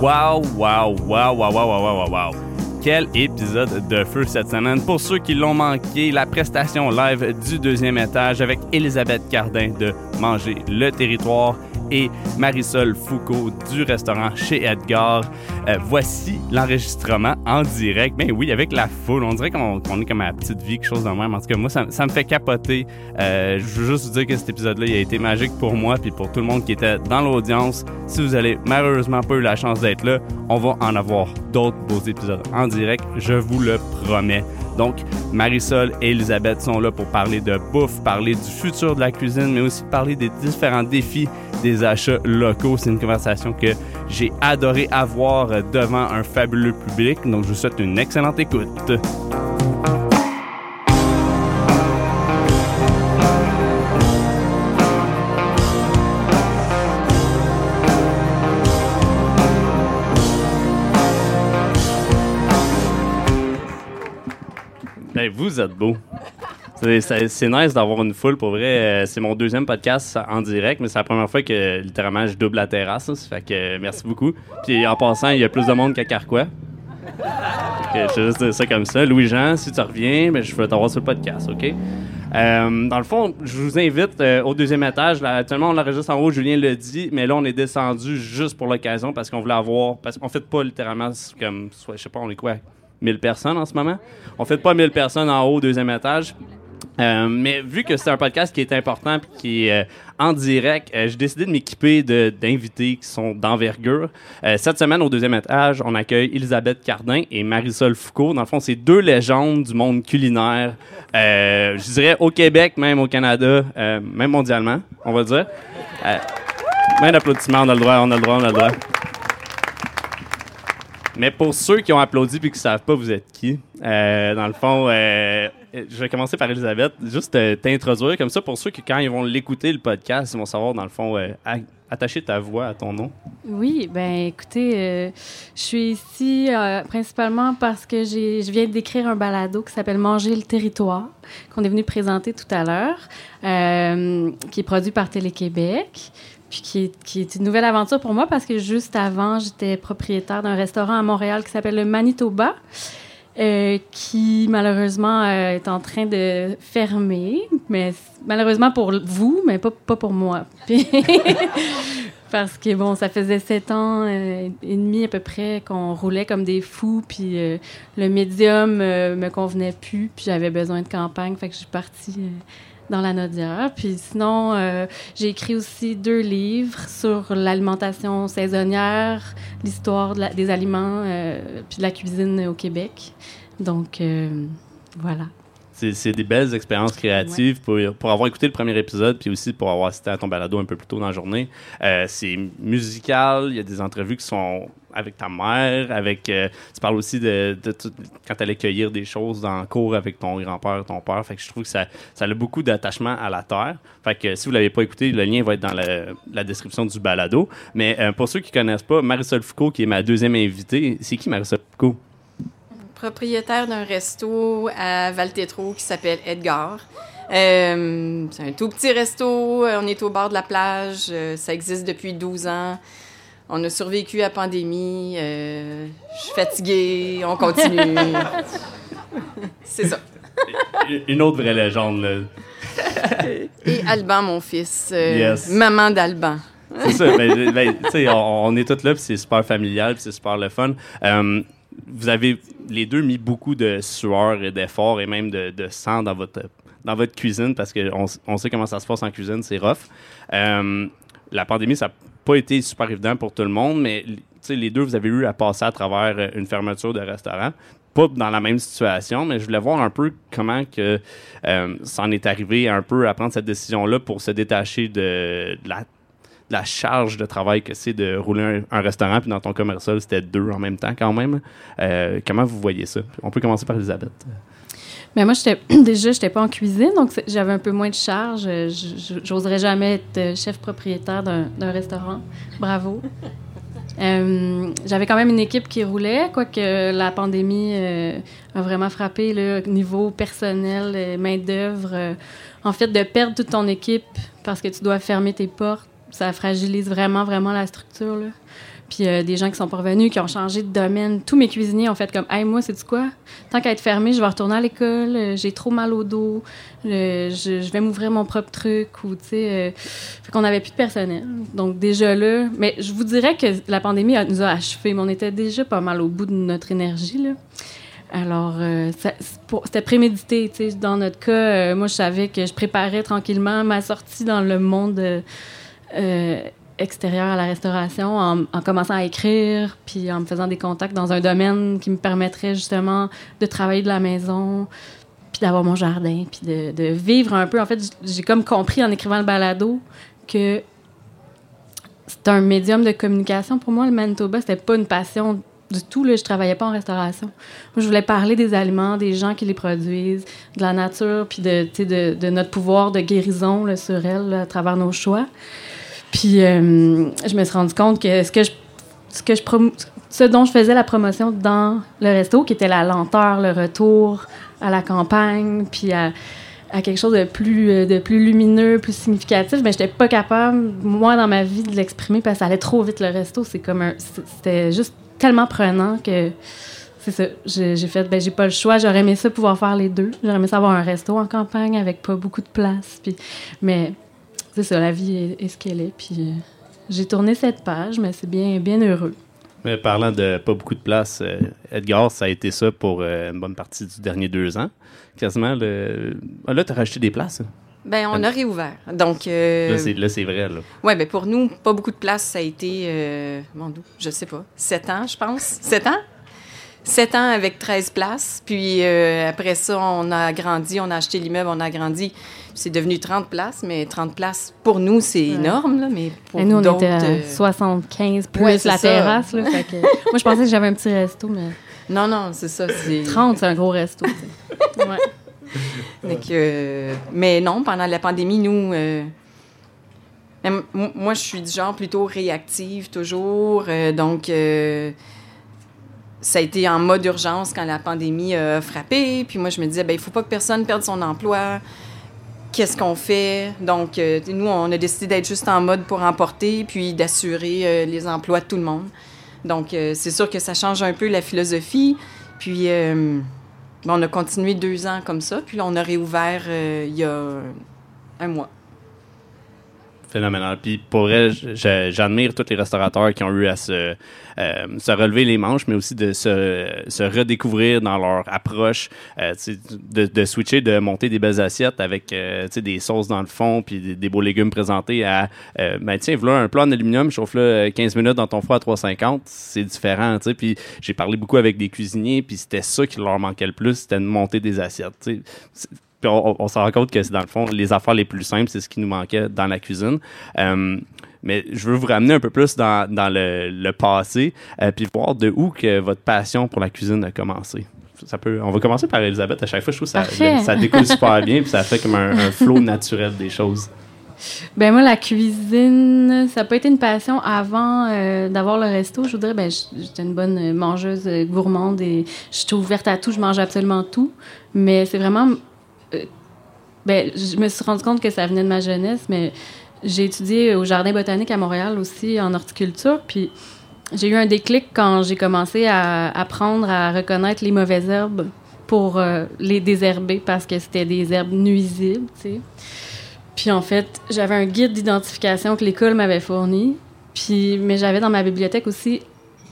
Wow, wow, wow, wow, wow, wow, wow, wow. Quel épisode de feu cette semaine. Pour ceux qui l'ont manqué, la prestation live du deuxième étage avec Elisabeth Cardin de Manger le territoire et Marisol Foucault du restaurant chez Edgar. Euh, voici l'enregistrement en direct. Ben oui, avec la foule. On dirait qu'on est comme à la petite vie, quelque chose de même. En tout cas, moi, ça, me fait capoter. Euh, je veux juste vous dire que cet épisode-là, a été magique pour moi puis pour tout le monde qui était dans l'audience. Si vous avez malheureusement pas eu la chance d'être là, on va en avoir d'autres beaux épisodes en direct. Je vous le promets. Donc, Marisol et Elisabeth sont là pour parler de bouffe, parler du futur de la cuisine, mais aussi parler des différents défis des achats locaux. C'est une conversation que j'ai adoré avoir devant un fabuleux public. Donc, je vous souhaite une excellente écoute. Ben, vous êtes beau. C'est- nice d'avoir une foule pour vrai. Euh, C'est mon deuxième podcast en direct, mais c'est la première fois que littéralement je double la terrasse. Ça fait que merci beaucoup. Puis en passant, il y a plus de monde qu'à Carquois. Je vais juste dire ça comme ça. Louis-Jean, si tu reviens, ben, je vais t'avoir sur le podcast, OK? Euh, dans le fond, je vous invite euh, au deuxième étage. Actuellement, on l'enregistre en haut, Julien l'a dit, mais là, on est descendu juste pour l'occasion parce qu'on voulait avoir. Parce qu'on fait pas littéralement comme. Je sais pas, on est quoi? 1000 personnes en ce moment? On fait pas 1000 personnes en haut au deuxième étage. Euh, mais vu que c'est un podcast qui est important puis qui est euh, en direct, euh, j'ai décidé de m'équiper d'invités qui sont d'envergure. Cette semaine, au deuxième étage, on accueille Elisabeth Cardin et Marisol Foucault. Dans le fond, c'est deux légendes du monde culinaire. je dirais au Québec, même au Canada, même mondialement, on va dire. Même d'applaudissements, on a le droit, on a le droit, on a le droit. Mais pour ceux qui ont applaudi et qui ne savent pas vous êtes qui, dans le fond, je vais commencer par Elisabeth. Juste euh, t'introduire comme ça pour ceux qui, quand ils vont l'écouter, le podcast, ils vont savoir, dans le fond, euh, attacher ta voix à ton nom. Oui, ben écoutez, euh, je suis ici euh, principalement parce que je viens d'écrire un balado qui s'appelle Manger le territoire, qu'on est venu présenter tout à l'heure, euh, qui est produit par Télé-Québec, puis qui est une nouvelle aventure pour moi parce que juste avant, j'étais propriétaire d'un restaurant à Montréal qui s'appelle le Manitoba. Euh, qui malheureusement euh, est en train de fermer, mais malheureusement pour vous, mais pas, pas pour moi. Parce que, bon, ça faisait sept ans euh, et demi à peu près qu'on roulait comme des fous, puis le médium me convenait plus, puis j'avais besoin de campagne, fait que je suis partie dans la Nodière. Puis sinon, euh, j'ai écrit aussi deux livres sur l'alimentation saisonnière, l'histoire de des aliments, euh, puis de la cuisine au Québec. Donc, euh, voilà. C'est des belles expériences créatives pour, pour avoir écouté le premier épisode, puis aussi pour avoir assisté à ton balado un peu plus tôt dans la journée. Euh, c'est musical, il y a des entrevues qui sont avec ta mère, avec euh, tu parles aussi de, de tout- quand tu allais cueillir des choses dans cours avec ton grand-père, ton père. Fait que je trouve que ça, ça a beaucoup d'attachement à la terre. Fait que si vous l'avez pas écouté, le lien va être dans la, description du balado. Mais euh, pour ceux qui connaissent pas, Marisol Foucault, qui est ma deuxième invitée, c'est qui Marisol Foucault? propriétaire d'un resto à Valtétro qui s'appelle Edgar. Euh, c'est un tout petit resto, on est au bord de la plage, ça existe depuis 12 ans. On a survécu à la pandémie, euh, je suis fatiguée, on continue. c'est ça. Une autre vraie légende, là. Et Alban, mon fils, euh, Yes. maman d'Alban. C'est ça. Ben, ben, tu sais, on, on est tous là, puis c'est super familial, puis c'est super le fun. Euh, vous avez les deux mis beaucoup de sueur et d'efforts et même de, de sang dans votre, dans votre cuisine parce qu'on on sait comment ça se passe en cuisine, c'est rough. La pandémie, ça pas été super évident pour tout le monde, mais les deux, vous avez eu à passer à travers euh, une fermeture de restaurant. Pas dans la même situation, mais je voulais voir un peu comment que euh, ça en est arrivé un peu à prendre cette décision-là pour se détacher de, la charge de travail que c'est de rouler un, un restaurant, puis dans ton commercial, c'était deux en même temps quand même. Euh, comment vous voyez ça? On peut commencer par Elisabeth. Mais moi, j'étais déjà, j'étais pas en cuisine, donc j'avais un peu moins de charge. Euh, J'oserais jamais être euh, chef propriétaire d'un restaurant. Bravo. Euh, j'avais quand même une équipe qui roulait, quoique la pandémie euh, a vraiment frappé le niveau personnel, main-d'œuvre. euh, en fait, de perdre toute ton équipe parce que tu dois fermer tes portes, ça fragilise vraiment, vraiment la structure. Là. Puis euh, des gens qui sont parvenus, qui ont changé de domaine. Tous mes cuisiniers ont fait comme Hey, moi, c'est quoi? Tant qu'à être fermé, je vais retourner à l'école, euh, j'ai trop mal au dos, euh, je, vais m'ouvrir mon propre truc. Ou, tu sais. fait qu'on n'avait plus de personnel. Donc, déjà là. Mais je vous dirais que la pandémie nous a achevés, mais on était déjà pas mal au bout de notre énergie, là. Alors, c'était prémédité. Tu sais. Dans notre cas, moi, je savais que je préparais tranquillement ma sortie dans le monde extérieur à la restauration en, commençant à écrire, puis en me faisant des contacts dans un domaine qui me permettrait justement de travailler de la maison, puis d'avoir mon jardin, puis de, vivre un peu. En fait, j'ai comme compris en écrivant le balado que c'est un médium de communication. Pour moi, le Manitoba, c'était pas une passion du tout. Là, je travaillais pas en restauration. Moi, je voulais parler des aliments, des gens qui les produisent, de la nature, puis de, notre pouvoir de guérison sur elle à travers nos choix. Puis euh, je me suis rendu compte que ce que je, ce dont je faisais la promotion dans le resto, qui était la lenteur, le retour à la campagne, puis à, quelque chose de plus, euh, de plus lumineux, plus significatif, mais j'étais pas capable, moi, dans ma vie, de l'exprimer parce que ça allait trop vite, le resto. C'est comme. C'était juste tellement prenant que... C'est ça. J'ai fait, ben, j'ai pas le choix. J'aurais aimé ça pouvoir faire les deux. J'aurais aimé ça avoir un resto en campagne avec pas beaucoup de place. Puis, mais c'est ça, la vie est, ce qu'elle est. Puis euh, j'ai tourné cette page, mais c'est bien, bien heureux. Mais parlant de pas beaucoup de place, euh, Edgar, ça a été ça pour euh, une bonne partie du dernier deux ans. Quasiment, le... Ah, là, tu as rajouté des places. Ben, on a réouvert. Donc, là, c'est vrai. Là. Oui, ben pour nous, pas beaucoup de place. Ça a été, bon, je sais pas, sept ans, je pense. Sept ans? Sept ans avec 13 places. Puis après ça, on a grandi, on a acheté l'immeuble, on a grandi c'est devenu 30 places, mais 30 places, pour nous, c'est énorme, là, mais pour nous, on était à 75 euh, plus la terrasse. Là, moi, je pensais que j'avais un petit resto, mais... Non, non, c'est ça. 30, c'est un gros resto. ouais. Euh, mais non, pendant la pandémie, nous... Euh, moi, je suis du genre plutôt réactive, toujours. donc ça a été en mode urgence quand la pandémie a frappé. Puis moi, je me disais, ben il faut pas que personne perde son emploi qu'est-ce qu'on fait? Donc, euh, nous, on a décidé d'être juste en mode pour emporter, puis d'assurer euh, les emplois de tout le monde. Donc, euh, c'est sûr que ça change un peu la philosophie. Puis, on a continué deux ans comme ça, puis là, on a réouvert il y a un mois phénoménal. Puis pour vrai, j'admire tous les restaurateurs qui ont eu à se, euh, se relever les manches, mais aussi de se, se redécouvrir dans leur approche, euh, de, de, switcher, de monter des belles assiettes avec euh, des sauces dans le fond, puis des, beaux légumes présentés à, ben tiens, voilà un plat en aluminium, chauffe-le 15 minutes dans ton four à 350, c'est différent, tu sais. Puis j'ai parlé beaucoup avec des cuisiniers, puis c'était ça qui leur manquait le plus, c'était de monter des assiettes, puis on, on s'en rend compte que c'est dans le fond les affaires les plus simples, c'est ce qui nous manquait dans la cuisine. Euh, mais je veux vous ramener un peu plus dans, dans le, le, passé, euh, puis voir de où que votre passion pour la cuisine a commencé. Ça peut, on va commencer par Elisabeth. À chaque fois, je trouve que ça, ça découle super bien, puis ça fait comme un, un flot naturel des choses. Ben moi, la cuisine, ça pas été une passion avant euh, d'avoir le resto. Je voudrais, ben, j'étais une bonne mangeuse gourmande et je suis ouverte à tout. Je mange absolument tout. Mais c'est vraiment euh, ben, je me suis rendu compte que ça venait de ma jeunesse, mais j'ai étudié au Jardin botanique à Montréal aussi en horticulture. Puis j'ai eu un déclic quand j'ai commencé à apprendre à reconnaître les mauvaises herbes pour euh, les désherber parce que c'était des herbes nuisibles, tu sais. Puis en fait, j'avais un guide d'identification que l'école m'avait fourni. Puis, mais j'avais dans ma bibliothèque aussi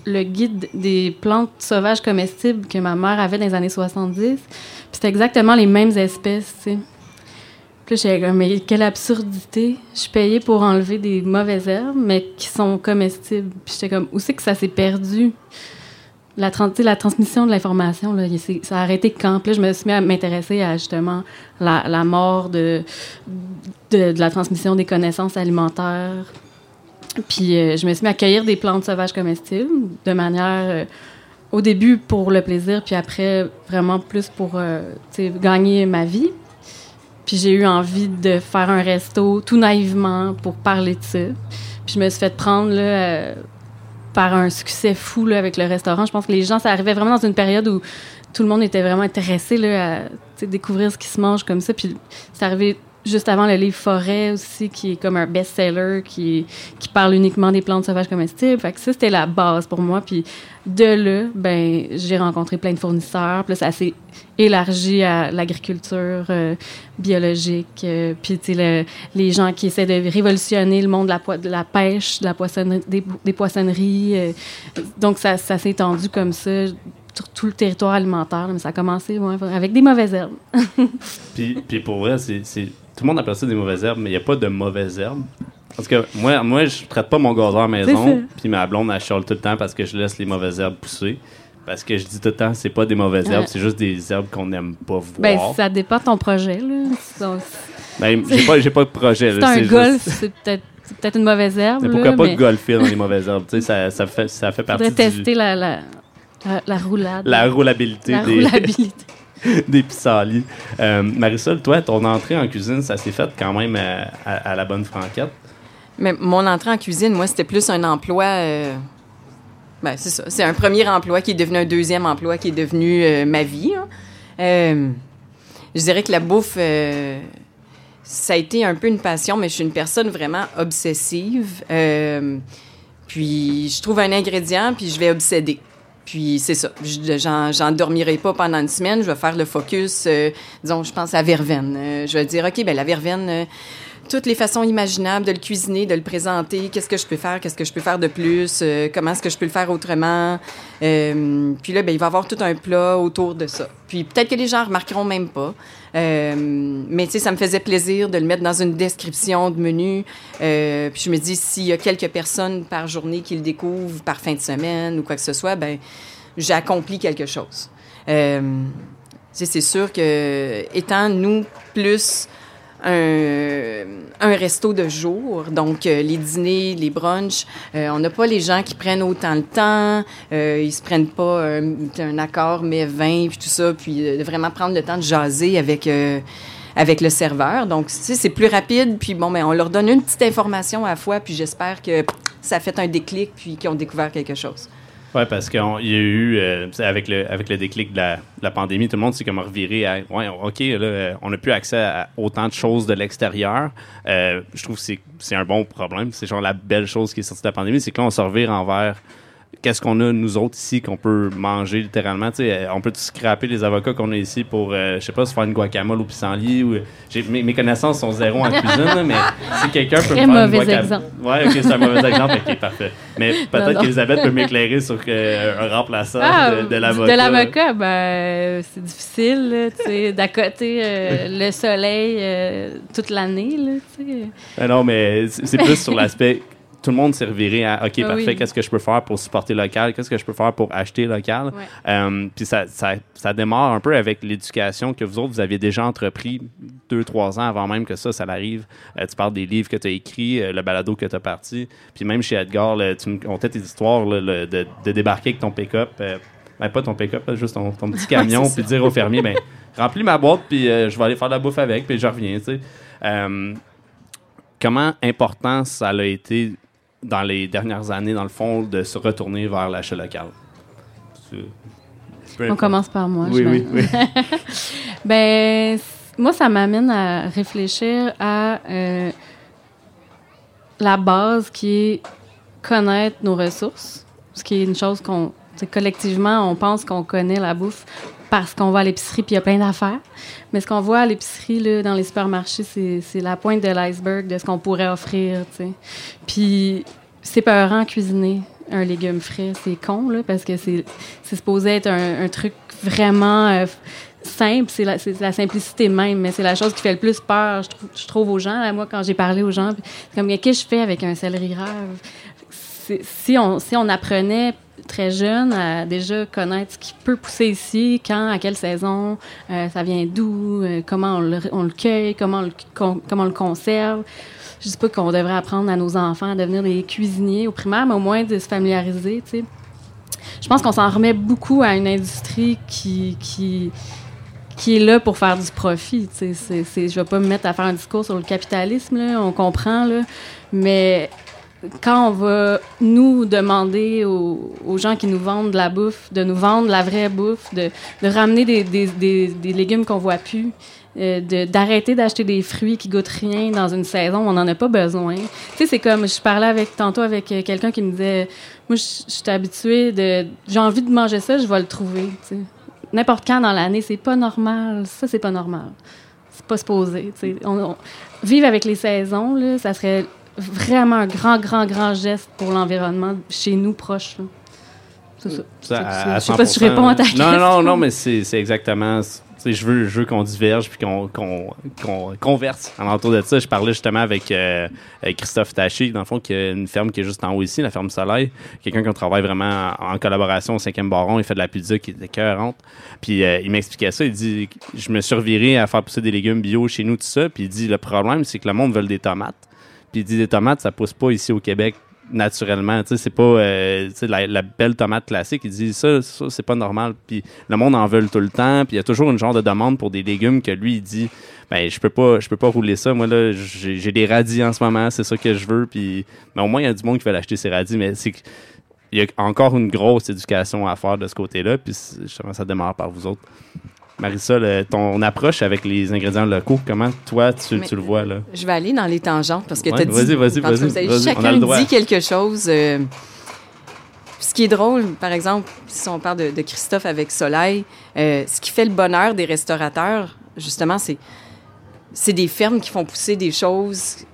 le guide des plantes sauvages comestibles que ma mère avait dans les années 70 c'était exactement les mêmes espèces, tu sais. Puis j'étais comme, mais quelle absurdité. Je payais pour enlever des mauvaises herbes, mais qui sont comestibles. Puis j'étais comme, où c'est que ça s'est perdu? La, la transmission de l'information, ça a arrêté quand? Puis là, je me suis mis à m'intéresser à justement la, la mort de, de, la transmission des connaissances alimentaires. Puis euh, je me suis mis à cueillir des plantes sauvages comestibles de manière euh, au début pour le plaisir, puis après vraiment plus pour euh, gagner ma vie. Puis j'ai eu envie de faire un resto tout naïvement pour parler de ça. Puis je me suis fait prendre là, par un succès fou avec le restaurant. Je pense que les gens, ça arrivait vraiment dans une période où tout le monde était vraiment intéressé là, à découvrir ce qui se mange comme ça. Puis c'est arrivé juste avant le livre Forêt aussi, qui est comme un best-seller, qui, qui parle uniquement des plantes sauvages comestibles. Fait ça, c'était la base pour moi. Puis de là, ben, j'ai rencontré plein de fournisseurs. Puis ça s'est élargi à l'agriculture euh, biologique. Euh, puis, tu sais, les gens qui essaient de révolutionner le monde de la, de la pêche, de la poissonnerie, des, poissonneries. Euh, donc, ça, ça s'est étendu comme ça sur tout le territoire alimentaire. Mais ça a commencé avec des mauvaises herbes. puis, puis pour vrai, c'est tout le monde appelle ça des mauvaises herbes, mais il n'y a pas de mauvaises herbes. Parce que moi, moi je traite pas mon gazon à la maison, puis ma blonde, elle chiale tout le temps parce que je laisse les mauvaises herbes pousser. Parce que je dis tout le temps, c'est pas des mauvaises herbes, c'est juste des herbes qu'on n'aime pas voir. Ben, ça dépend de ton projet, là. ben, j'ai pas, pas de projet. C'est un golf, c'est peut-être peut-être une mauvaise herbe. Mais pourquoi là, pas mais... golfer dans les mauvaises herbes? Ça, ça, fait, ça fait partie. tester la, la, la, roulade. La roulabilité. La des... roulabilité. des pissenlits. Euh, Marisol, toi, ton entrée en cuisine, ça s'est fait quand même euh, à, la bonne franquette? Mais mon entrée en cuisine, moi, c'était plus un emploi. Euh, ben, c'est ça. C'est un premier emploi qui est devenu un deuxième emploi qui est devenu euh, ma vie. Hein. je dirais que la bouffe, ça a été un peu une passion, mais je suis une personne vraiment obsessive. puis je trouve un ingrédient, puis je vais obséder. Puis c'est ça. J'en dormirai pas pendant une semaine. Je vais faire le focus, euh, disons, je pense à verveine. Euh, je vais dire, OK, ben la verveine, euh, toutes les façons imaginables de le cuisiner, de le présenter, qu'est-ce que je peux faire, qu'est-ce que je peux faire de plus, comment est-ce que je peux le faire autrement. puis là, ben, il va y avoir tout un plat autour de ça. Puis peut-être que les gens remarqueront même pas. Mais tu sais, ça me faisait plaisir de le mettre dans une description de menu. puis je me dis, s'il y a quelques personnes par journée qui le découvrent par fin de semaine ou quoi que ce soit, ben j'ai accompli quelque chose. Euh, c'est sûr que, étant nous plus un, resto de jour, donc euh, les dîners, les brunchs, euh, on n'a pas les gens qui prennent autant le temps, euh, ils se prennent pas un, accord mais 20 puis tout ça, puis de vraiment prendre le temps de jaser avec avec le serveur. Donc, c'est plus rapide. Puis bon, mais ben, on leur donne une petite information à la fois. Puis j'espère que ça fait un déclic, puis qu'ils ont découvert quelque chose. Oui, parce qu'il y a eu, euh, avec, le, avec le déclic de la, pandémie, tout le monde s'est comme reviré à, ouais, OK, là, euh, on n'a plus accès à autant de choses de l'extérieur. Euh, je trouve que c'est un bon problème. C'est genre la belle chose qui est sortie de la pandémie, c'est que là, on se revire envers qu'est-ce qu'on a, nous autres, ici, qu'on peut manger littéralement. Euh, on peut scraper les avocats qu'on a ici pour, euh, je sais pas, se faire une guacamole au pissenlit. Ou, mes, mes, connaissances sont zéro en cuisine, mais si quelqu'un peut me faire une guacamole... exemple. Ouais, OK, c'est un mauvais exemple. OK, parfait. Mais peut-être qu'Elisabeth peut m'éclairer sur euh, un remplaçant ah, de, de l'avocat. De l'avocat, ben, c'est difficile, tu sais, d'à côté le soleil toute l'année, là, tu sais. Ben non, mais c'est plus sur l'aspect tout le monde servirait à OK, ah parfait, qu'est-ce que je peux faire pour supporter local, qu'est-ce que je peux faire pour acheter local? Euh, puis ça, ça, ça, démarre un peu avec l'éducation que vous autres, vous aviez déjà entrepris deux, trois ans avant même que ça, ça arrive. Euh, tu parles des livres que tu as écrits, euh, le balado que tu as parti. Puis même chez Edgar, tu me contais tes histoires de, de, débarquer avec ton pick-up. Ben, pas ton pick-up, juste ton, ton petit camion, puis dire au fermier, ben, remplis ma boîte, puis je vais aller faire de la bouffe avec, puis je reviens, tu sais. comment important ça a été dans les dernières années, dans le fond, de se retourner vers l'achat local? On commence par moi. Oui, oui, oui. ben, moi, ça m'amène à réfléchir à euh, la base qui est connaître nos ressources, ce qui est une chose qu'on collectivement, on pense qu'on connaît la bouffe parce qu'on va à l'épicerie puis il y a plein d'affaires. Mais ce qu'on voit à l'épicerie, dans les supermarchés, c'est la pointe de l'iceberg de ce qu'on pourrait offrir. sais. Puis c'est peurant cuisiner un légume frais. C'est con, là, parce que c'est supposé être un, truc vraiment euh, simple. C'est la, la, simplicité même, mais c'est la chose qui fait le plus peur, je, trouve, aux gens. moi, quand j'ai parlé aux gens, comme, qu'est-ce que je fais avec un céleri rave? Si on, si on apprenait très jeune à déjà connaître ce qui peut pousser ici, quand, à quelle saison, euh, ça vient d'où, euh, comment on le, cueille, comment on le, comment le conserve. Je dis pas qu'on devrait apprendre à nos enfants à devenir des cuisiniers au primaire, mais au moins de se familiariser, tu. Je pense qu'on s'en remet beaucoup à une industrie qui, qui, qui est là pour faire du profit. Je vais pas me mettre à faire un discours sur le capitalisme, on comprend, mais quand on va nous demander aux, gens qui nous vendent de la bouffe, de nous vendre la vraie bouffe, de, ramener des, légumes qu'on voit plus, euh, d'arrêter d'acheter des fruits qui goûtent rien dans une saison on n'en a pas besoin. Tu sais, c'est comme, je parlais avec tantôt avec euh, quelqu'un qui me disait, moi, je suis habituée de, j'ai envie de manger ça, je vais le trouver. N'importe quand dans l'année, c'est pas normal. Ça, c'est pas normal. C'est pas supposé. On, vivre avec les saisons, là, ça serait vraiment un grand, grand, grand geste pour l'environnement chez nous proches. C'est ça. ça je sais pas si je réponds à ta question. Non, non, non, mais c'est exactement je veux, je veux qu'on diverge puis qu'on qu'on converse en autour de ça. Je parlais justement avec, euh, Christophe Taché, dans le fond, qui a une ferme qui est juste en haut ici, la ferme Soleil. Quelqu'un qui travaille vraiment en, collaboration au 5e Baron. Il fait de la pizza qui est écœurante. Puis euh, il m'expliquait ça. Il dit Je me suis reviré à faire pousser des légumes bio chez nous, tout ça. Puis il dit Le problème, c'est que le monde veut des tomates. Il dit Des tomates, ça pousse pas ici au Québec naturellement. Tu sais, c'est pas euh, la, la, belle tomate classique. Ils disent ça, ça c'est pas normal. Puis le monde en veut tout le temps. Puis il y a toujours une genre de demande pour des légumes que lui, il dit ben je peux pas je peux pas rouler ça. Moi, là, j'ai des radis en ce moment, c'est ça que je veux. Puis mais au moins, il y a du monde qui veut acheter ses radis. Mais c'est il y a encore une grosse éducation à faire de ce côté-là. Puis justement, ça démarre par vous autres. Marisol, ton approche avec les ingrédients locaux, comment toi tu, le vois là? Je vais aller dans les tangentes parce que tu as dit. Vas-y, vas-y, vas-y. chacun dit quelque chose. Euh, ce qui est drôle, par exemple, si on parle de, Christophe avec Soleil, euh, ce qui fait le bonheur des restaurateurs, justement, c'est c'est des fermes qui font pousser des choses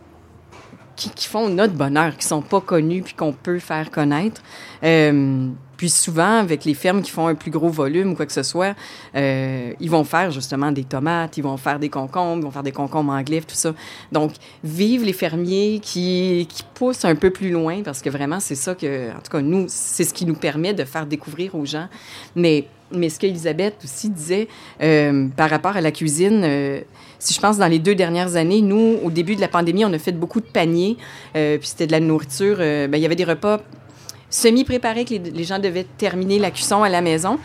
qui, font notre bonheur, qui sont pas connues puis qu'on peut faire connaître. Euh, puis souvent, avec les fermes qui font un plus gros volume ou quoi que ce soit, euh, ils vont faire justement des tomates, ils vont faire des concombres, ils vont faire des concombres anglais, tout ça. Donc, vive les fermiers qui, qui poussent un peu plus loin, parce que vraiment, c'est ça que, en tout cas, nous, c'est ce qui nous permet de faire découvrir aux gens. Mais, mais ce qu'Elisabeth aussi disait euh, par rapport à la cuisine, si je pense dans les deux dernières années, nous, au début de la pandémie, on a fait beaucoup de paniers, puis c'était de la nourriture. Ben, il y avait des repas semi-préparé, que les, gens devaient terminer la cuisson à la maison.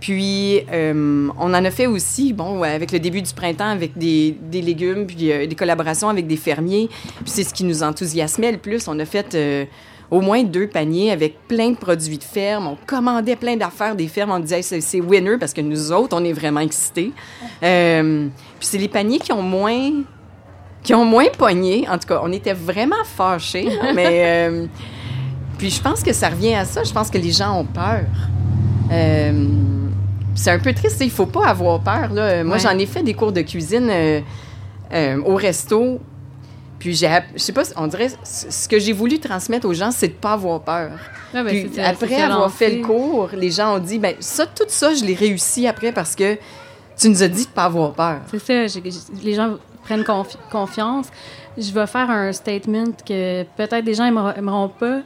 Puis, euh, on en a fait aussi, bon, avec le début du printemps, avec des, légumes, puis euh, des collaborations avec des fermiers. Puis, c'est ce qui nous enthousiasmait le plus. On a fait euh, au moins deux paniers avec plein de produits de ferme. On commandait plein d'affaires des fermes. On disait, c'est winner parce que nous autres, on est vraiment excités. puis, c'est les paniers qui ont moins qui ont moins pogné. En tout cas, on était vraiment fâchés, mais puis je pense que ça revient à ça. Je pense que les gens ont peur. Euh, c'est un peu triste. Il faut pas avoir peur. Là. Moi, j'en ai fait des cours de cuisine euh, euh, au resto. Puis j'ai, je sais pas, on dirait, ce que j'ai voulu transmettre aux gens, c'est de pas avoir peur. Ben, puis après avoir fait le cours, les gens ont dit, ben ça, tout ça, je l'ai réussi après parce que tu nous as dit de pas avoir peur. C'est ça. les gens prennent confiance. Je vais faire un statement que peut-être des gens aimeront pas,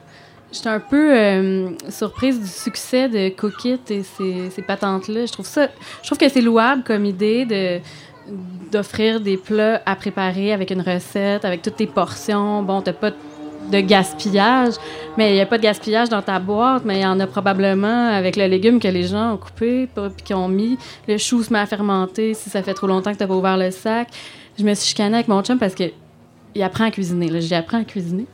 J'étais un peu euh, surprise du succès de Cookit et ces, patentes-là. Je trouve ça, je trouve que c'est louable comme idée de d'offrir des plats à préparer avec une recette, avec toutes tes portions. Bon, t'as pas de gaspillage, mais il n'y a pas de gaspillage dans ta boîte, mais il y en a probablement avec le légume que les gens ont coupé puis qu'ils ont mis. Le chou se met à fermenter si ça fait trop longtemps que tu n'as pas ouvert le sac. Je me suis chicanée avec mon chum parce que il apprend à cuisiner. J'ai appris à cuisiner.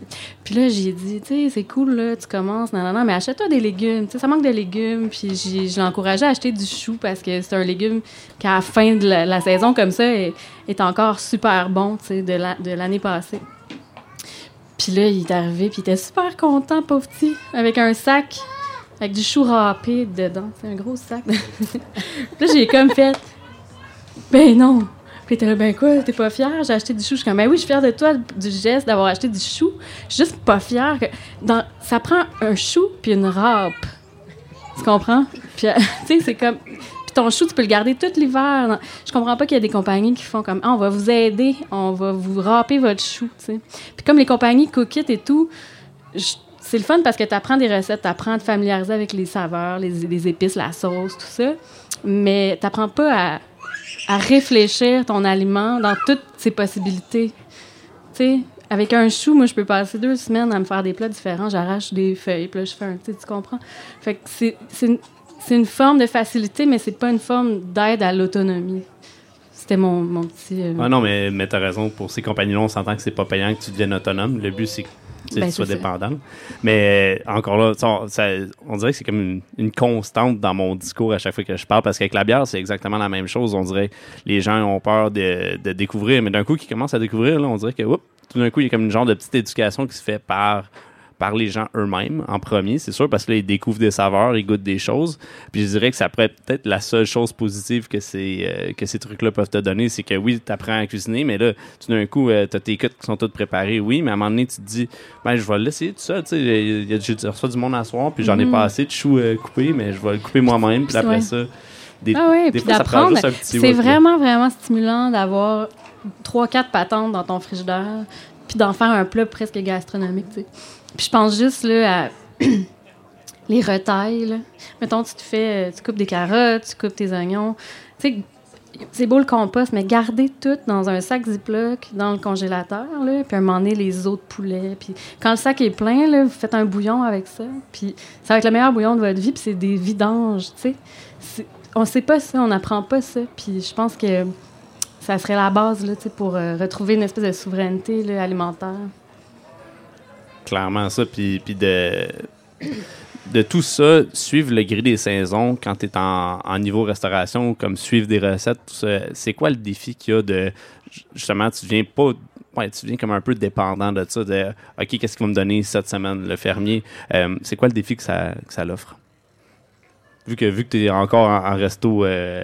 Puis là, j'ai dit, tu sais, c'est cool, là, tu commences, non, non, non, mais achète-toi des légumes. Tu ça manque de légumes. Puis je l'ai encouragé à acheter du chou parce que c'est un légume qui, à la fin de la, saison, comme ça, est, encore super bon, tu sais, de l'année passée. Puis là, il est arrivé, puis il était super content, pauvre petit, avec un sac, avec du chou râpé dedans. C'est un gros sac. puis là, j'ai comme fait, ben non, puis t'es là, ben quoi, t'es pas fière? J'ai acheté du chou. Je suis comme, ben oui, je suis fière de toi, du geste d'avoir acheté du chou. Je suis juste pas fière que. Dans, ça prend un chou puis une râpe. Tu comprends? Puis, tu sais, c'est comme. Puis ton chou, tu peux le garder tout l'hiver. Je comprends pas qu'il y a des compagnies qui font comme, ah, on va vous aider, on va vous râper votre chou, tu sais. Puis comme les compagnies Cookit et tout, c'est le fun parce que tu apprends des recettes, tu apprends à te familiariser avec les saveurs, les, les épices, la sauce, tout ça. Mais tu pas à à réfléchir ton aliment dans toutes ses possibilités. Tu sais, avec un chou, moi, je peux passer deux semaines à me faire des plats différents. J'arrache des feuilles, puis là, je fais un... Tu comprends? Fait que c'est une, une, forme de facilité, mais c'est pas une forme d'aide à l'autonomie. C'était mon, mon, petit... Ah non, mais, mais t'as raison. Pour ces compagnies-là, on s'entend que c'est pas payant que tu deviennes autonome. Le but, c'est tu, Ben, tu sois c'est ça. dépendant. Mais euh, encore là, ça, ça- on dirait que c'est comme une, une constante dans mon discours à chaque fois que je parle, parce qu'avec la bière, c'est exactement la même chose. On dirait que les gens ont peur de, de découvrir, mais d'un coup, qu'ils commencent à découvrir, là, on dirait que oups, tout d'un coup, il y a comme une genre de petite éducation qui se fait par par les gens eux-mêmes en premier, c'est sûr, parce que là, ils découvrent des saveurs, ils goûtent des choses. Puis je dirais que ça pourrait être peut-être la seule chose positive que ces, euh, que ces trucs-là peuvent te donner, c'est que oui, tu apprends à cuisiner, mais là, tout d'un coup, tu as tes cuts qui sont toutes préparées, oui, mais à un moment donné, tu te dis, ben, je vais l'essayer tout ça, tu sais, j'ai reçu du monde à soir, puis j'en ai Mhm. pas assez de choux euh, coupés, mais je vais le couper moi-même, puis après Ouais. ça, des, Ah oui, des puis fois, ça prend d'apprendre, juste un petit c'est vraiment, vraiment stimulant d'avoir trois, quatre patentes dans ton frigidaire, puis d'en faire un plat presque gastronomique, tu sais. Puis je pense juste, là, à les retailles, là. Mettons, tu te fais, euh, tu coupes des carottes, tu coupes tes oignons, tu sais, c'est beau le compost, mais garder tout dans un sac Ziploc, dans le congélateur, là, puis à un moment donné, les autres poulets. Puis quand le sac est plein, là, vous faites un bouillon avec ça, puis ça va être le meilleur bouillon de votre vie, puis c'est des vidanges, tu sais. On sait pas ça, on n'apprend pas ça, puis je pense que ça serait la base, là, pour euh, retrouver une espèce de souveraineté alimentaire. clairement ça. Puis, de, de tout ça, suivre le gris des saisons quand tu es en, niveau restauration, comme suivre des recettes, c'est quoi le défi qu'il y a de. Justement, tu deviens pas. Ouais, tu deviens comme un peu dépendant de ça, de OK, qu'est-ce qu'il va me donner cette semaine, le fermier? Euh, c'est quoi le défi que ça, que ça l'offre? Vu que, vu que tu es encore en, en resto, euh,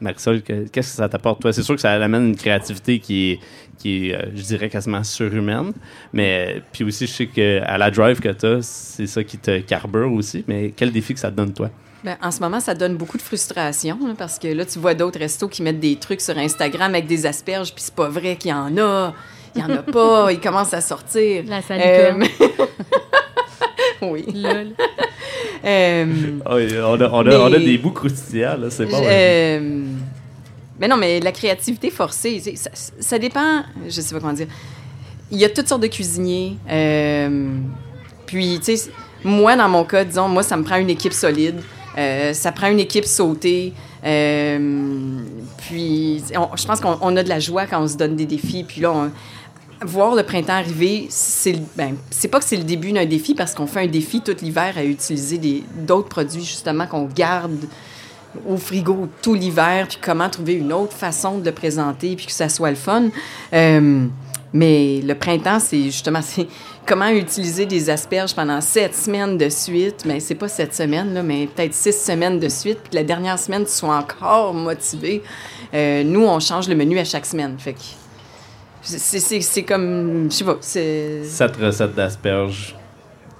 Marisol, que- qu'est-ce que ça t'apporte, toi? C'est sûr que ça amène une créativité qui est, qui est euh, je dirais, quasiment surhumaine. Mais euh, puis aussi, je sais qu'à la drive que tu as, c'est ça qui te carbure aussi. Mais quel défi que ça te donne, toi? Ben, en ce moment, ça donne beaucoup de frustration là, parce que là, tu vois d'autres restos qui mettent des trucs sur Instagram avec des asperges, puis c'est pas vrai qu'il y en a. Il y en a pas. Ils commencent à sortir. La salicorne. oui. Lol. Euh, Ah on, a, on, a, on a des bouts croustillants, là, c'est bon. euh, mais non, mais la créativité forcée, ça, ça dépend. Je sais pas comment dire. Il y a toutes sortes de cuisiniers. euh, puis, tu sais, moi, dans mon cas, disons, moi, ça me prend une équipe solide. euh, ça prend une équipe sautée. euh, puis, on- je pense qu'on on a de la joie quand on se donne des défis. Puis là, on- voir le printemps arriver, c'est ben, c'est pas que c'est le début d'un défi parce qu'on fait un défi tout l'hiver à utiliser d'autres produits justement qu'on garde au frigo tout l'hiver, puis comment trouver une autre façon de le présenter, puis que ça soit le fun. Euh, mais le printemps, c'est justement c'est comment utiliser des asperges pendant sept semaines de suite. Mais c'est pas sept semaines, là, mais peut-être six semaines de suite, puis que la dernière semaine, tu sois encore motivé. Euh, nous, on change le menu à chaque semaine. Fait que c'est- c'est c'est comme, je sais pas, c'est... Sept recettes d'asperges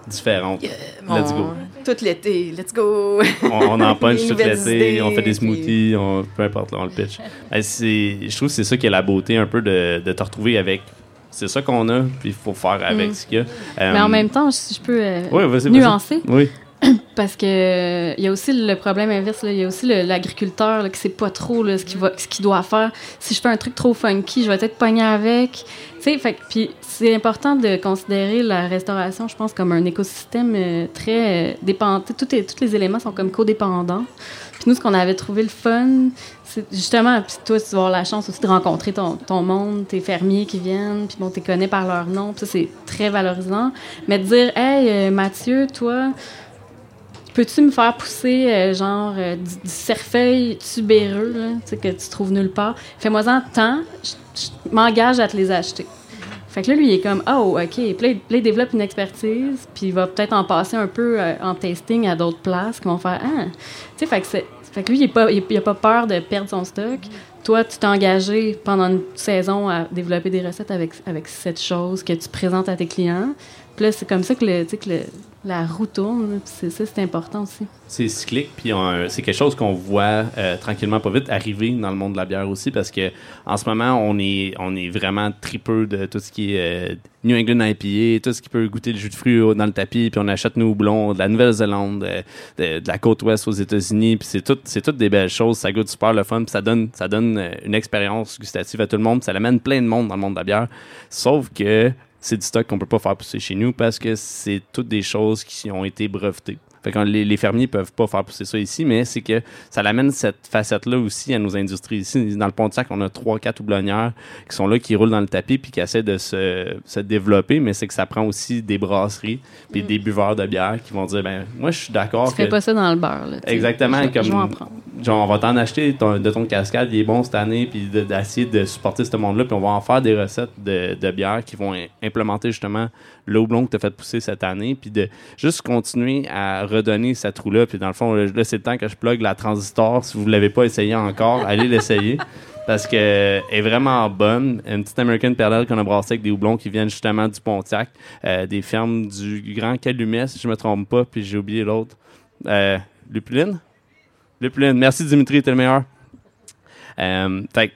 différentes. Let's go. Tout l'été, let's go! On, on en punch tout l'été, idées, on fait des puis- smoothies, on, peu importe, là, on le pitch. Ben, c'est- je trouve que c'est ça qui est la beauté un peu de, de te retrouver avec. C'est ça qu'on a, puis il faut faire avec Mm. ce qu'il y a. Mais en Euh, même temps, si je peux euh, ouais, vas-y, vas-y. nuancer, Oui. parce que euh, il y a aussi le problème inverse, il y a aussi l'agriculteur qui sait pas trop là, ce qu'il qu'il doit faire. Si je fais un truc trop funky, je vais être pogné avec. Puis c'est important de considérer la restauration, je pense, comme un écosystème euh, très euh, dépendant. Tout tous les éléments sont comme codépendants. Puis nous, ce qu'on avait trouvé le fun, c'est justement, puis toi, tu vas avoir la chance aussi de rencontrer ton, ton monde, tes fermiers qui viennent, puis bon, tu connais par leur nom, puis ça, c'est très valorisant. Mais de dire, hey, Mathieu, toi, peux-tu me faire pousser, euh, genre, euh, du, du cerfeuil tubéreux, là, que tu trouves nulle part? Fais-moi-en tant, je, m'engage à te les acheter. Fait que là, lui, il est comme, oh, OK. Puis là, il, développe une expertise, puis il va peut-être en passer un peu euh, en tasting à d'autres places qui vont faire, ah. Tu sais, fait que, lui, il n'a pas, pas peur de perdre son stock. Toi, tu t'es engagé pendant une saison à développer des recettes avec, avec cette chose que tu présentes à tes clients. C'est comme ça que, la roue tourne. c'est ça, c'est important aussi. C'est cyclique, puis c'est quelque chose qu'on voit euh, tranquillement, pas vite, arriver dans le monde de la bière aussi, parce que en ce moment, on est, vraiment tripeux de tout ce qui est euh, New England IPA, tout ce qui peut goûter le jus de fruits dans le tapis, puis on achète nos houblons de la Nouvelle-Zélande, de, de- la côte ouest aux États-Unis, puis c'est tout, c'est toutes des belles choses, ça goûte super le fun, puis ça donne, euh, une expérience gustative à tout le monde, ça amène plein de monde dans le monde de la bière, sauf que c'est du stock qu'on peut pas faire pousser chez nous parce que c'est toutes des choses qui ont été brevetées. Fait que les, les fermiers peuvent pas faire pousser ça ici, mais c'est que ça l'amène cette facette-là aussi à nos industries ici. Dans le Pontiac, on a trois, quatre houblonnières qui sont là, qui roulent dans le tapis puis qui essaient de se, se développer, mais c'est que ça prend aussi des brasseries puis des buveurs de bière qui vont dire, ben moi, je suis d'accord Tu fais que... pas ça dans le beurre. Là. Exactement, Je comme je vais en prendre. genre on va t'en acheter ton- de ton cascade, il est bon cette année, puis de- d'essayer de, supporter ce monde-là, puis on va en faire des recettes de, de bière qui vont implémenter justement le houblon que tu as fait pousser cette année, puis de juste continuer à redonner cette roue-là, puis dans le fond, là, c'est le temps que je plug la transistor, si vous ne l'avez pas essayé encore, allez l'essayer. Parce qu'elle est vraiment bonne. Une petite American Pale Ale qu'on a brassée avec des houblons qui viennent justement du Pontiac, euh, des fermes du Grand Calumet, si je me trompe pas, puis j'ai oublié l'autre. Euh, Lupuline? Lupuline. Merci Dimitri, t'es le meilleur. Euh, fait que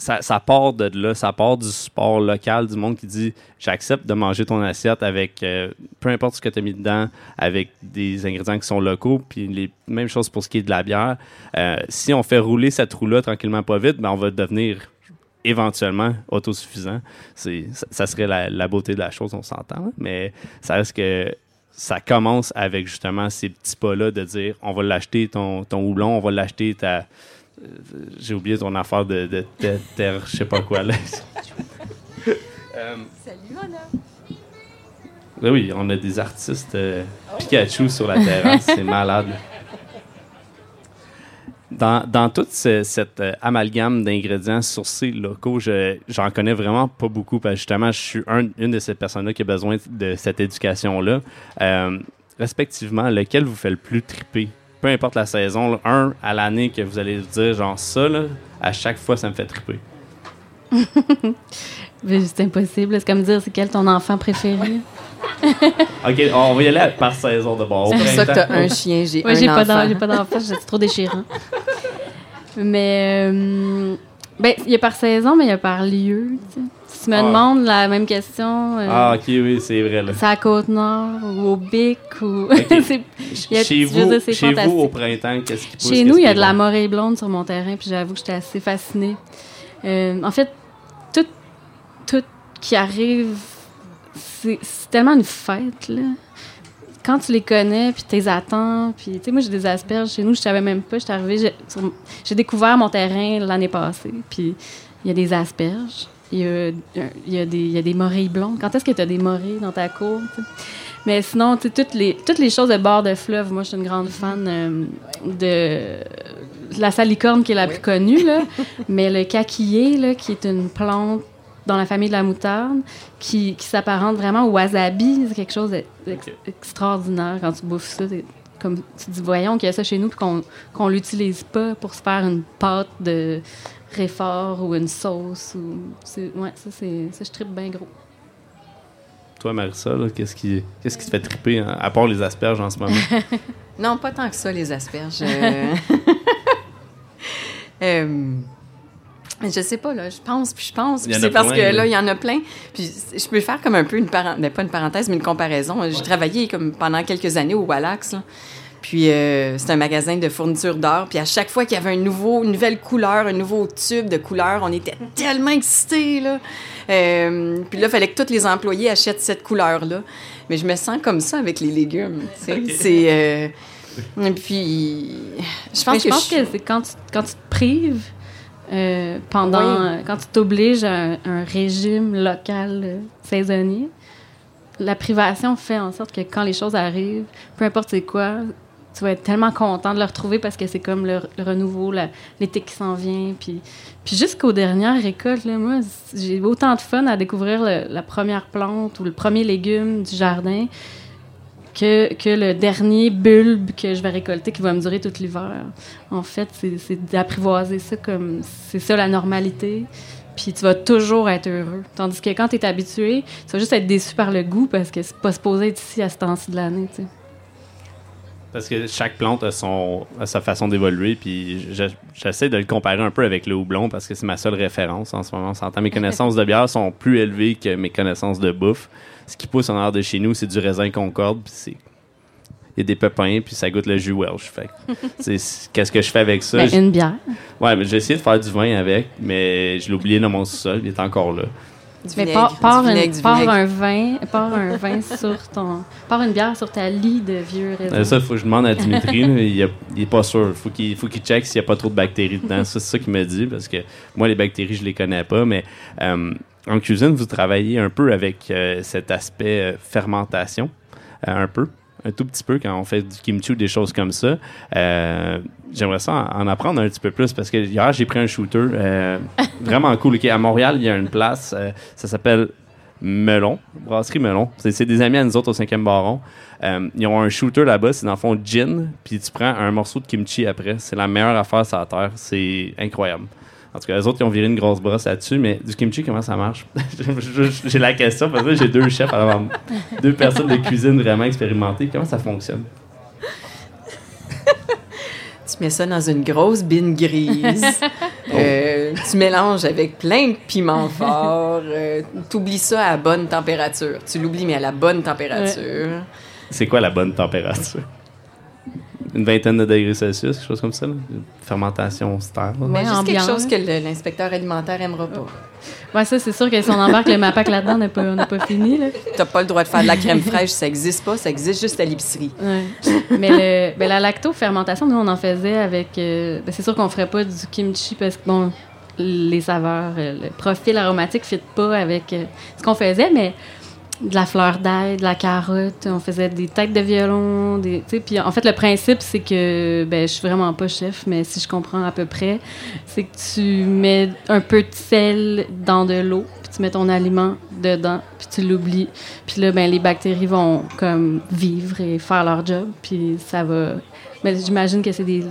ça, part de là, ça part du support local, du monde qui dit j'accepte de manger ton assiette avec euh, peu importe ce que tu as mis dedans, avec des ingrédients qui sont locaux, puis les mêmes choses pour ce qui est de la bière. Euh, si on fait rouler cette roue-là tranquillement pas vite, ben on va devenir éventuellement autosuffisant. Ça, serait la, la beauté de la chose, on s'entend, hein, mais ça reste que ça commence avec justement ces petits pas-là de dire on va l'acheter ton, ton houblon, on va l'acheter ta. Euh, J'ai oublié ton affaire de, de, de terre, je sais pas quoi là. Euh, Salut, Anna. ben oui, on a des artistes euh, Pikachu sur la terrasse, c'est malade. Dans, dans toute ce- cette euh, amalgame d'ingrédients sourcés locaux, je- j'en connais vraiment pas beaucoup parce que justement, je suis un- une de ces personnes-là qui a besoin de cette éducation-là. Euh, respectivement, lequel vous fait le plus triper? Peu importe la saison, là, un à l'année que vous allez vous dire, genre ça, là, à chaque fois, ça me fait triper. C'est impossible. C'est comme dire c'est quel ton enfant préféré? OK, on va y aller par saison de bord. C'est pour ça que t'as un chien, j'ai Ouais, un j'ai pas enfant. d'en- j'ai pas d'enfant, c'est trop déchirant. mais euh, ben il y a par saison, mais il y a par lieu. tu sais. Tu me Ah. demandes la même question, euh, Ah, OK, oui, c'est vrai. Là. c'est à Côte-Nord ou au Bic ou C'est- il y a- chez je vous, dire, c'est chez vous, au printemps, qu'est-ce qui pousse? Chez nous, il y a de la morée blonde sur mon terrain, puis j'avoue que j'étais assez fascinée. Euh, en fait, tout, tout qui arrive, c'est c'est tellement une fête, là. Quand tu les connais, puis tu les attends, puis tu sais, moi j'ai des asperges chez nous, je savais même pas, j'étais arrivée, j'ai sur- j'ai découvert mon terrain l'année passée, puis il y a des asperges, il y a, il y a des, il y a des morilles blondes. Quand est-ce que tu as des morilles dans ta cour? Mais sinon, toutes les, toutes les choses de bord de fleuve, moi je suis une grande fan euh, de la salicorne qui est la plus connue, là, mais le kakiyé, là, qui est une plante dans la famille de la moutarde, qui, qui s'apparente vraiment au wasabi, c'est quelque chose d'extraordinaire quand tu bouffes ça. Comme tu dis, voyons qu'il y a ça chez nous, puis qu'on qu'on l'utilise pas pour se faire une pâte de réfort ou une sauce. Ou, ouais, ça, c'est, ça, je tripe bien gros. Toi, Marissa, là, qu'est-ce qui, qu'est-ce qui te fait triper, hein, à part les asperges en ce moment? Non, pas tant que ça, les asperges. Euh, euh, je sais pas, là. Je pense, puis je pense. Puis c'est parce plein, que là. il y en a plein. Puis je peux faire comme un peu une parenthèse, pas une parenthèse, mais une comparaison. J'ai travaillé comme pendant quelques années au Wallax, là. Puis euh, c'est un magasin de fourniture d'or. Puis à chaque fois qu'il y avait un nouveau, une nouvelle couleur, un nouveau tube de couleur, on était tellement excités, là. Euh, puis là, il fallait que tous les employés achètent cette couleur-là. Mais je me sens comme ça avec les légumes. tu sais. C'est... euh, puis, je pense Mais que je pense je- que c'est quand tu, quand tu te prives euh, pendant. Oui. euh, Quand tu t'obliges à un, un régime local euh, saisonnier, la privation fait en sorte que quand les choses arrivent, peu importe c'est quoi, tu vas être tellement content de le retrouver parce que c'est comme le, le renouveau, l'été qui s'en vient. Puis, puis jusqu'aux dernières récoltes, là, moi, j'ai autant de fun à découvrir le- la première plante ou le premier légume du jardin que, que le dernier bulbe que je vais récolter qui va me durer tout l'hiver. En fait, c'est d'apprivoiser ça comme c'est ça la normalité. Puis tu vas toujours être heureux. Tandis que quand tu es habitué, tu vas juste être déçu par le goût parce que c'est pas supposé être ici à ce temps-ci de l'année. tu sais. Parce que chaque plante a, son, a sa façon d'évoluer, puis je- j'essaie de le comparer un peu avec le houblon parce que c'est ma seule référence en ce moment. On s'entend, mes connaissances de bière sont plus élevées que mes connaissances de bouffe. Ce qui pousse en arrière de chez nous, c'est du raisin Concorde, puis c'est. Il y a des pépins, puis ça goûte le jus Welsh. Fait qu'est-ce que je fais avec ça? Ben, une bière. Ouais, mais j'ai essayé de faire du vin avec, mais je l'ai oublié dans mon sous-sol, il est encore là. Du Mais vinaigre, vinaigre. un vin, un vin sur ton, pars une bière sur ta lie de vieux Euh, raisins. ça, il faut que je demande à Dimitri. là, il, il est pas sûr. Faut qu'il faut qu'il check s'il n'y a pas trop de bactéries dedans. C'est ça qu'il me dit parce que moi, les bactéries, je les connais pas. Mais euh, en cuisine, vous travaillez un peu avec euh, cet aspect euh, fermentation. euh, un peu. Un tout petit peu quand on fait du kimchi ou des choses comme ça. Euh, J'aimerais ça en, en apprendre un petit peu plus parce que hier, j'ai pris un shooter euh, vraiment cool. ok. À Montréal, il y a une place, euh, ça s'appelle Melon, Brasserie Melon. C'est c'est des amis à nous autres au 5e baron. Ils ont un shooter là-bas, c'est dans le fond gin, puis tu prends un morceau de kimchi après. C'est la meilleure affaire sur la terre. C'est incroyable. En tout cas, les autres, ils ont viré une grosse brosse là-dessus, mais du kimchi, comment ça marche? J'ai la question parce que j'ai deux chefs, alors deux personnes de cuisine vraiment expérimentées. Comment ça fonctionne? Tu mets ça dans une grosse bine grise. Euh, tu mélanges avec plein de piments forts. Euh, tu oublies ça à la bonne température. Tu l'oublies, mais à la bonne température. C'est quoi la bonne température? Une vingtaine de degrés Celsius, quelque chose comme ça? là? Fermentation stère. Mais juste quelque chose que l'inspecteur alimentaire aimera pas. Ouais, ça, c'est sûr que si on embarque le MAPAC là-dedans, on n'a pas, fini. Là. T'as pas le droit de faire de la crème fraîche, ça existe pas, ça existe juste à l'épicerie. Ouais. Mais le, ben, la lactofermentation, nous, on en faisait avec. euh, ben, c'est sûr qu'on ferait pas du kimchi parce que, bon, les saveurs, euh, le profil aromatique ne fit pas avec euh, ce qu'on faisait, mais de la fleur d'ail, de la carotte, on faisait des têtes de violon, des, puis en fait, le principe, c'est que, ben, je suis vraiment pas chef, mais si je comprends à peu près, c'est que tu mets un peu de sel dans de l'eau, puis tu mets ton aliment dedans, puis tu l'oublies. Puis là, ben, les bactéries vont comme vivre et faire leur job, puis ça va... Mais j'imagine que c'est des...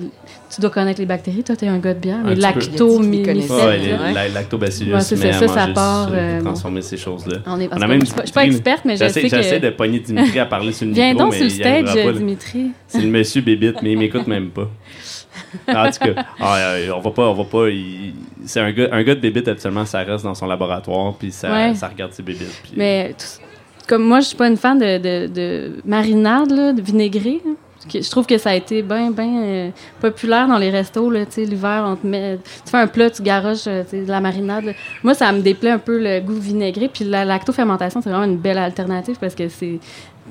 Tu dois connaître les bactéries, toi, t'es un gars de bière, peu. lactomycètes. Ouais, lactobacillus, Ouais, c'est ça, mais ça, part, sur- euh, transformer ces choses-là. On est, On a je même suis pas- je suis pas experte, mais je J'essaie sais j'essaie que... de pogner Dimitri à parler sur le Viens micro, donc mais sur le stage. Dimitri. C'est le monsieur Bébite, mais il m'écoute même pas. En tout cas, ah, euh, on va pas, on va pas. il- C'est un gars, un gars de Bébite habituellement, ça reste dans son laboratoire, puis ça, Ouais. ça regarde ses Bébites. puis- Mais tout- comme moi, je suis pas une fan de, de, de marinade, là, de vinaigré. là. Parce que Je trouve que ça a été bien, bien populaire dans les restos. là, tu sais, L'hiver, on te met. Tu fais un plat, tu garoches euh, de la marinade. là. Moi, ça me déplaît un peu le goût vinaigré. Puis la lactofermentation, c'est vraiment une belle alternative parce que c'est.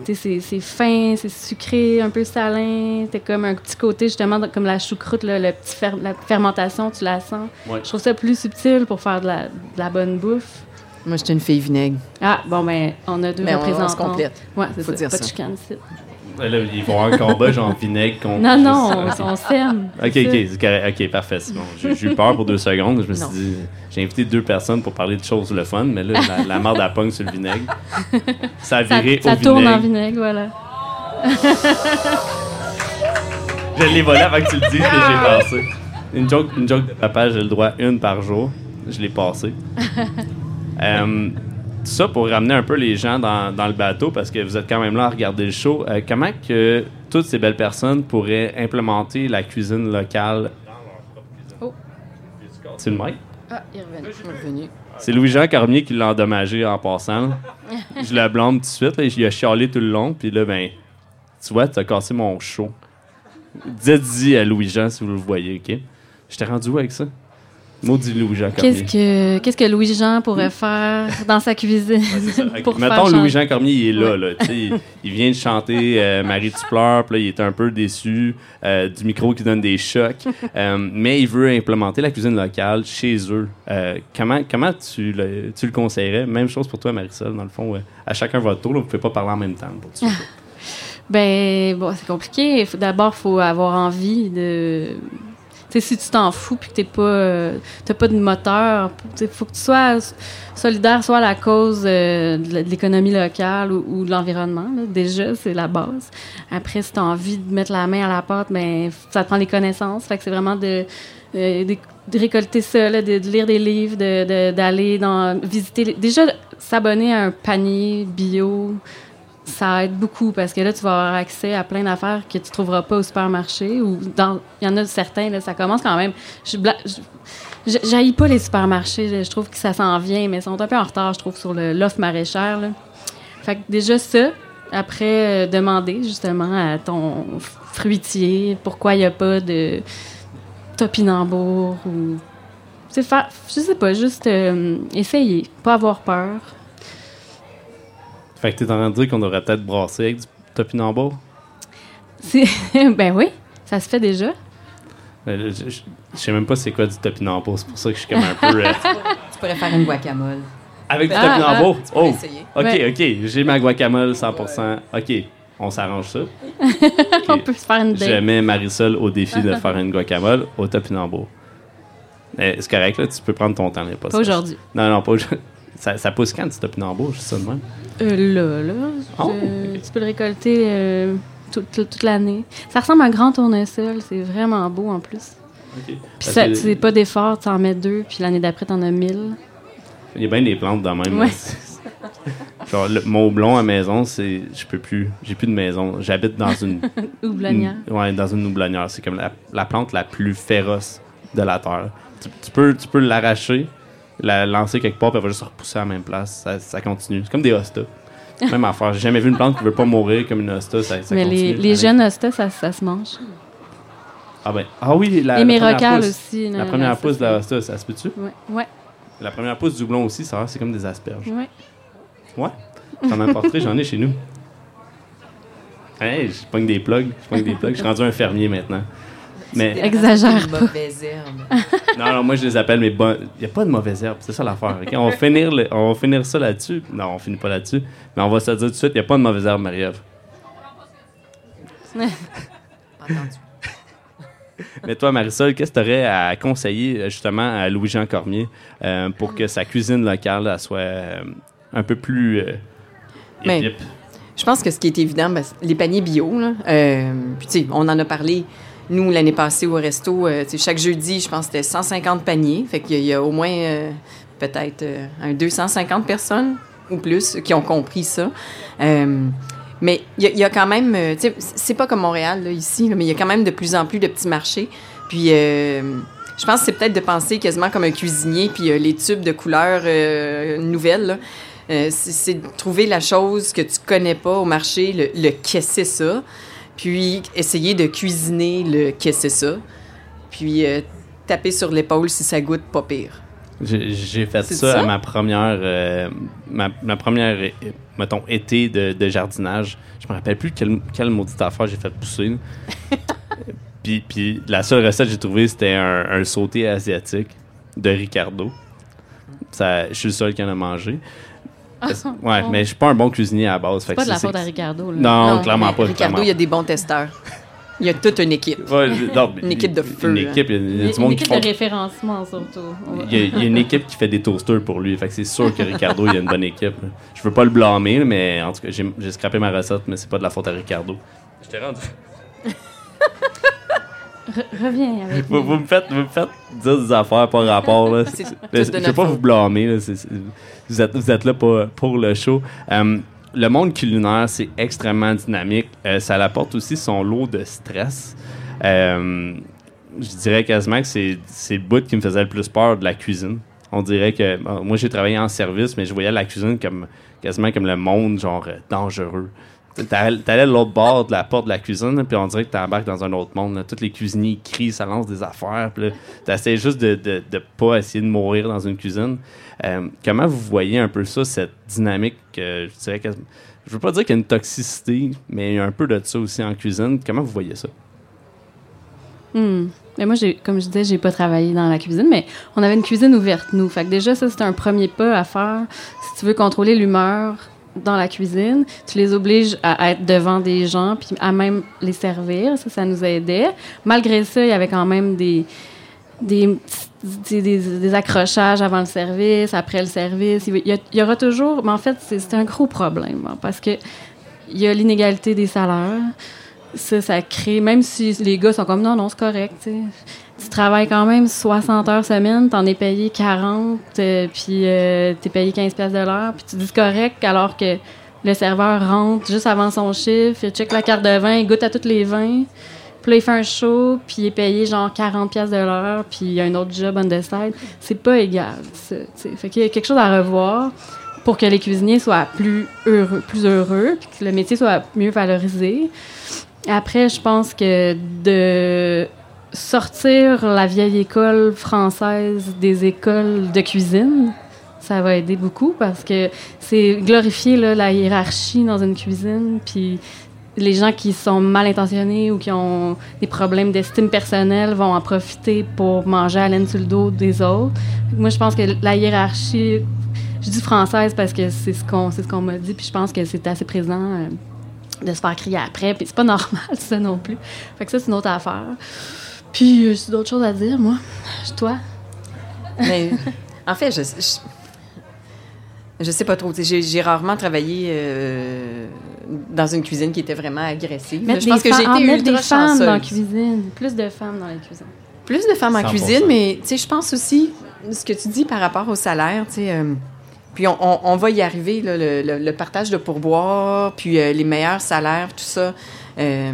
C'est fin, c'est sucré, un peu salin. T'as comme un petit côté, justement, comme la choucroute, là, le petit fer- la fermentation, tu la sens. Ouais. Je trouve ça plus subtil pour faire de la, de la bonne bouffe. Moi, j'étais une fille vinaigre. Ah, bon, ben, on a deux Mais on, on représentants. se complète. Ouais, c'est ça. dire pas de ça. chicane ici. Là, ils vont un combat genre vinaigre contre. Non, non, juste- on, on s'aime. Ok, ok, ça. c'est ok, parfait. bon. J'ai j'ai eu peur pour deux secondes. Je me suis Non. dit, j'ai invité deux personnes pour parler de choses le fun, mais là, la, la marde à pogne sur le vinaigre. Ça a Ça, viré ça au tourne en vinaigre. vinaigre, voilà. Je l'ai volé avant que tu le dises, mais je l'ai passé. Une joke, une joke de papa, j'ai le droit une par jour. Je l'ai passé. Euh, ça pour ramener un peu les gens dans, dans le bateau, parce que vous êtes quand même là à regarder le show. Euh, comment que toutes ces belles personnes pourraient implémenter la cuisine locale? Oh. C'est le mic? Ah, il est revenu. C'est Louis-Jean Cormier qui l'a endommagé en passant. je le blâme tout de suite. Là, il a chialé tout le long. Puis là, ben, tu vois, tu as cassé mon show. Dites-y à Louis-Jean si vous le voyez, OK? Je t'ai rendu où avec ça? Maudit Louis-Jean Cormier. Qu'est-ce que, qu'est-ce que Louis-Jean pourrait faire dans sa cuisine pour Mettons, Louis-Jean Cormier, il est là. là tu sais, il, il vient de chanter euh, Marie, tu pleures. Puis là, il est un peu déçu euh, du micro qui donne des chocs. Euh, mais il veut implémenter la cuisine locale chez eux. Comment comment tu, le, tu le conseillerais? Même chose pour toi, Marisol, dans le fond. à chacun votre tour, là, vous ne pouvez pas parler en même temps. Pour tout ça. Ben, bon, c'est compliqué. D'abord, il faut avoir envie de. Sais, si tu t'en fous puis que t'es pas, euh, t'as pas de moteur, il faut que tu sois solidaire, soit à la cause euh, de l'économie locale ou, de l'environnement. Déjà, c'est la base. Après, si tu as envie de mettre la main à la pâte, ben, ça te prend les connaissances. Fait que c'est vraiment de, euh, récolter ça, là, de, lire des livres, d'aller dans visiter. Déjà, s'abonner à un panier bio, ça aide beaucoup parce que là, tu vas avoir accès à plein d'affaires que tu trouveras pas au supermarché ou dans. Il y en a certains, là, ça commence quand même. Je bla- je- je- pas les supermarchés, je trouve que ça s'en vient, mais ils sont un peu en retard, je trouve, sur l'offre maraîchère. là. Fait que déjà ça, après, euh, demander justement à ton fruitier pourquoi il n'y a pas de topinambour ou faire, je sais pas, juste euh, essayer, pas avoir peur. Fait que t'es en train de dire qu'on devrait peut-être brasser avec du topinambour? Ben oui, ça se fait déjà. Euh, Je, je- je sais même pas c'est quoi du topinambour, c'est pour ça que je suis comme un peu... euh, Tu pourrais faire une guacamole. Avec du Ah, topinambour? Pourrais Oh! essayer. OK, Ouais. OK. J'ai ma guacamole 100%. OK, on s'arrange ça. On peut se faire une Je date. mets Marisol au défi de faire une guacamole au topinambour. Mais C'est correct, là, tu peux prendre ton temps. là, pas Pas ça. aujourd'hui. Non, non, pas aujourd'hui. Ça, ça pousse quand du topinambour, même? Euh, là, là, Oh, je- tu peux le récolter euh, toute, l'année. Ça ressemble à un grand tournesol, c'est vraiment beau en plus. Puis ça, c'est pas d'effort, tu en mets deux, puis l'année d'après, t'en as mille. Il y a bien des plantes dans même. Ouais. là. Genre, le, mon blond à maison, c'est. Je peux plus. J'ai plus de maison. J'habite dans une. Houblonnière. ouais, dans une houblonnière. C'est comme la, la plante la plus féroce de la terre. Tu, tu peux, tu peux l'arracher, la lancer quelque part, puis elle va juste se repousser à la même place. Ça, ça continue. C'est comme des hostas. Même affaire. J'ai jamais vu une plante qui veut pas mourir comme une hosta. Ça, ça Mais continue. les, jeunes hostas, ça, ça se mange. Ah, ben. Ah oui, la, Et mes la première rocales pousse. aussi. La première pousse de la hosta, ça se peut-tu? Ouais, ouais, La première pousse du blond aussi, ça c'est comme des asperges. ouais. Ouais. T'en as un portrait, j'en ai chez nous. Hey, je pogne des plugs. Je pogne des plugs. Je suis rendu un fermier maintenant. Mais Exagère pas. mauvaise herbe. non, non, moi je les appelle mes bonnes. Il n'y a pas de mauvaise herbe, c'est ça l'affaire. ok? On, va finir le- on va finir ça là-dessus. Non, on finit pas là-dessus. Mais on va se dire tout de suite, il n'y a pas de mauvaise herbe, Marie-Ève. Entendu. Mais toi, Marisol, qu'est-ce que tu aurais à conseiller justement à Louis-Jean Cormier euh, pour que sa cuisine locale soit euh, un peu plus euh? Je pense que ce qui est évident, ben, les paniers bio. Là, euh, puis, tu sais, on en a parlé, nous, l'année passée au resto. euh, chaque jeudi, je pense que c'était 150 paniers. Fait qu'il y y, a au moins euh, peut-être euh, un 250 personnes ou plus qui ont compris ça. Mais il y, a- quand même, c'est pas comme Montréal, ici, mais il y a quand même de plus en plus de petits marchés. Puis, je pense que c'est peut-être de penser quasiment comme un cuisinier, puis les tubes de couleurs nouvelles, c'est de trouver la chose que tu connais pas au marché, le, c'est ça, puis essayer de cuisiner le qu'est-ce que c'est ça, puis euh, taper sur l'épaule si ça goûte pas pire. J'ai fait ça, ça? à ma première, euh, ma, ma première, mettons, été de, de jardinage. Je me rappelle plus quelle, quelle maudite affaire j'ai fait pousser. puis, puis la seule recette que j'ai trouvée, c'était un, un sauté asiatique de Ricardo. Ça, je suis le seul qui en a mangé. Parce- ouais, mais je suis pas un bon cuisinier à la base. C'est pas de la faute à Ricardo. Là. Non, clairement pas. Ricardo, il y a des bons testeurs. Il y a toute une équipe. Ouais, non, Une équipe de feu, Une hein. équipe, il y a, il y a Il y a du une monde qui équipe font de référencement, surtout. Ouais. Il y, a, il y a une équipe qui fait des toasters pour lui. Fait que c'est sûr que Ricardo, il y a une bonne équipe. Je veux pas le blâmer, mais en tout cas, j'ai scrappé ma recette, mais c'est pas de la faute à Ricardo. Je t'ai rendu. Re- reviens avec Vous, me faites, vous me faites dire des affaires par rapport. Là. Je de veux pas vous blâmer. là. Vous, êtes, vous êtes là pour, pour le show. Euh, le monde culinaire, c'est extrêmement dynamique. Euh, ça apporte aussi son lot de stress. Euh, je dirais quasiment que c'est c'est le bout qui me faisait le plus peur de la cuisine. On dirait que moi j'ai travaillé en service, mais je voyais la cuisine comme quasiment comme le monde genre dangereux. T'allais l'autre bord de la porte de la cuisine, puis on dirait que t'embarques dans un autre monde. Tous les cuisiniers crient, ça lance des affaires. Puis là, t'essaies juste de, pas essayer de mourir dans une cuisine. Euh, comment vous voyez un peu ça, cette dynamique que je dirais que je veux pas dire qu'il y a une toxicité, mais il y a un peu de ça aussi en cuisine. Comment vous voyez ça? Hmm. Mais moi, comme je disais, j'ai pas travaillé dans la cuisine, mais on avait une cuisine ouverte, nous. Fait que déjà, ça, c'était un premier pas à faire. Si tu veux contrôler l'humeur dans la cuisine, tu les obliges à être devant des gens, puis à même les servir. Ça, ça nous aidait. Malgré ça, il y avait quand même des, des, accrochages avant le service, après le service. Il y, aura toujours... Mais en fait, c'est, un gros problème, hein, parce que il y a l'inégalité des salaires ça, ça crée, même si les gars sont comme non, non, c'est correct. Tu travailles quand même 60 heures semaine, t'en es payé 40, euh, puis euh, t'es payé 15 pièces de l'heure, puis tu dis correct, alors que le serveur rentre juste avant son chiffre, il check la carte de vin, il goûte à tous les vins, puis là, il fait un show, puis il est payé genre 40 pièces de l'heure, puis il y a un autre job on the side. C'est pas égal, ça, tu sais. Fait qu'il y a quelque chose à revoir pour que les cuisiniers soient plus heureux, plus heureux, puis que le métier soit mieux valorisé. Après, je pense que de sortir la vieille école française des écoles de cuisine, ça va aider beaucoup parce que c'est glorifier la hiérarchie dans une cuisine, puis les gens qui sont mal intentionnés ou qui ont des problèmes d'estime personnelle vont en profiter pour manger à laine sur le dos des autres. Moi, je pense que la hiérarchie, je dis française parce que c'est ce qu'on ce qu'on m'a dit, puis je pense que c'est assez présent euh, de se faire crier après, puis c'est pas normal ça non plus. Fait que ça c'est une autre affaire. Puis euh, j'ai d'autres choses à dire moi. Toi? Mais en fait, je, je, je sais pas trop. J'ai j'ai rarement travaillé euh, dans une cuisine qui était vraiment agressive. Mettre je pense des que j'ai femmes- été mettre des ultra femmes dans la cuisine, plus de femmes dans la cuisine. Plus de femmes en 100%. cuisine, mais tu sais, je pense aussi ce que tu dis par rapport au salaire, tu sais. euh, puis on, on- on va y arriver, là, le, le- le partage de pourboire, puis euh, les meilleurs salaires, tout ça. Euh,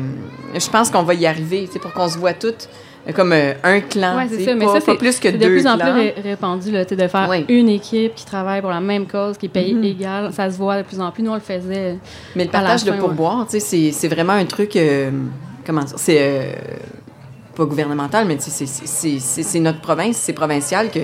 je pense qu'on va y arriver, tu sais, pour qu'on se voit toutes comme euh, un clan, Ouais, c'est ça, mais pas, ça, c'est- plus que deux de plus en plus ré- répandu, là, de faire Oui. une équipe qui travaille pour la même cause, qui est payée Mhm. égal. Ça se voit de plus en plus. Nous, on le faisait. Mais le partage de pourboire, tu sais, c'est- vraiment un truc, euh, comment dire, c'est euh, pas gouvernemental, mais c'est notre province, c'est provincial que,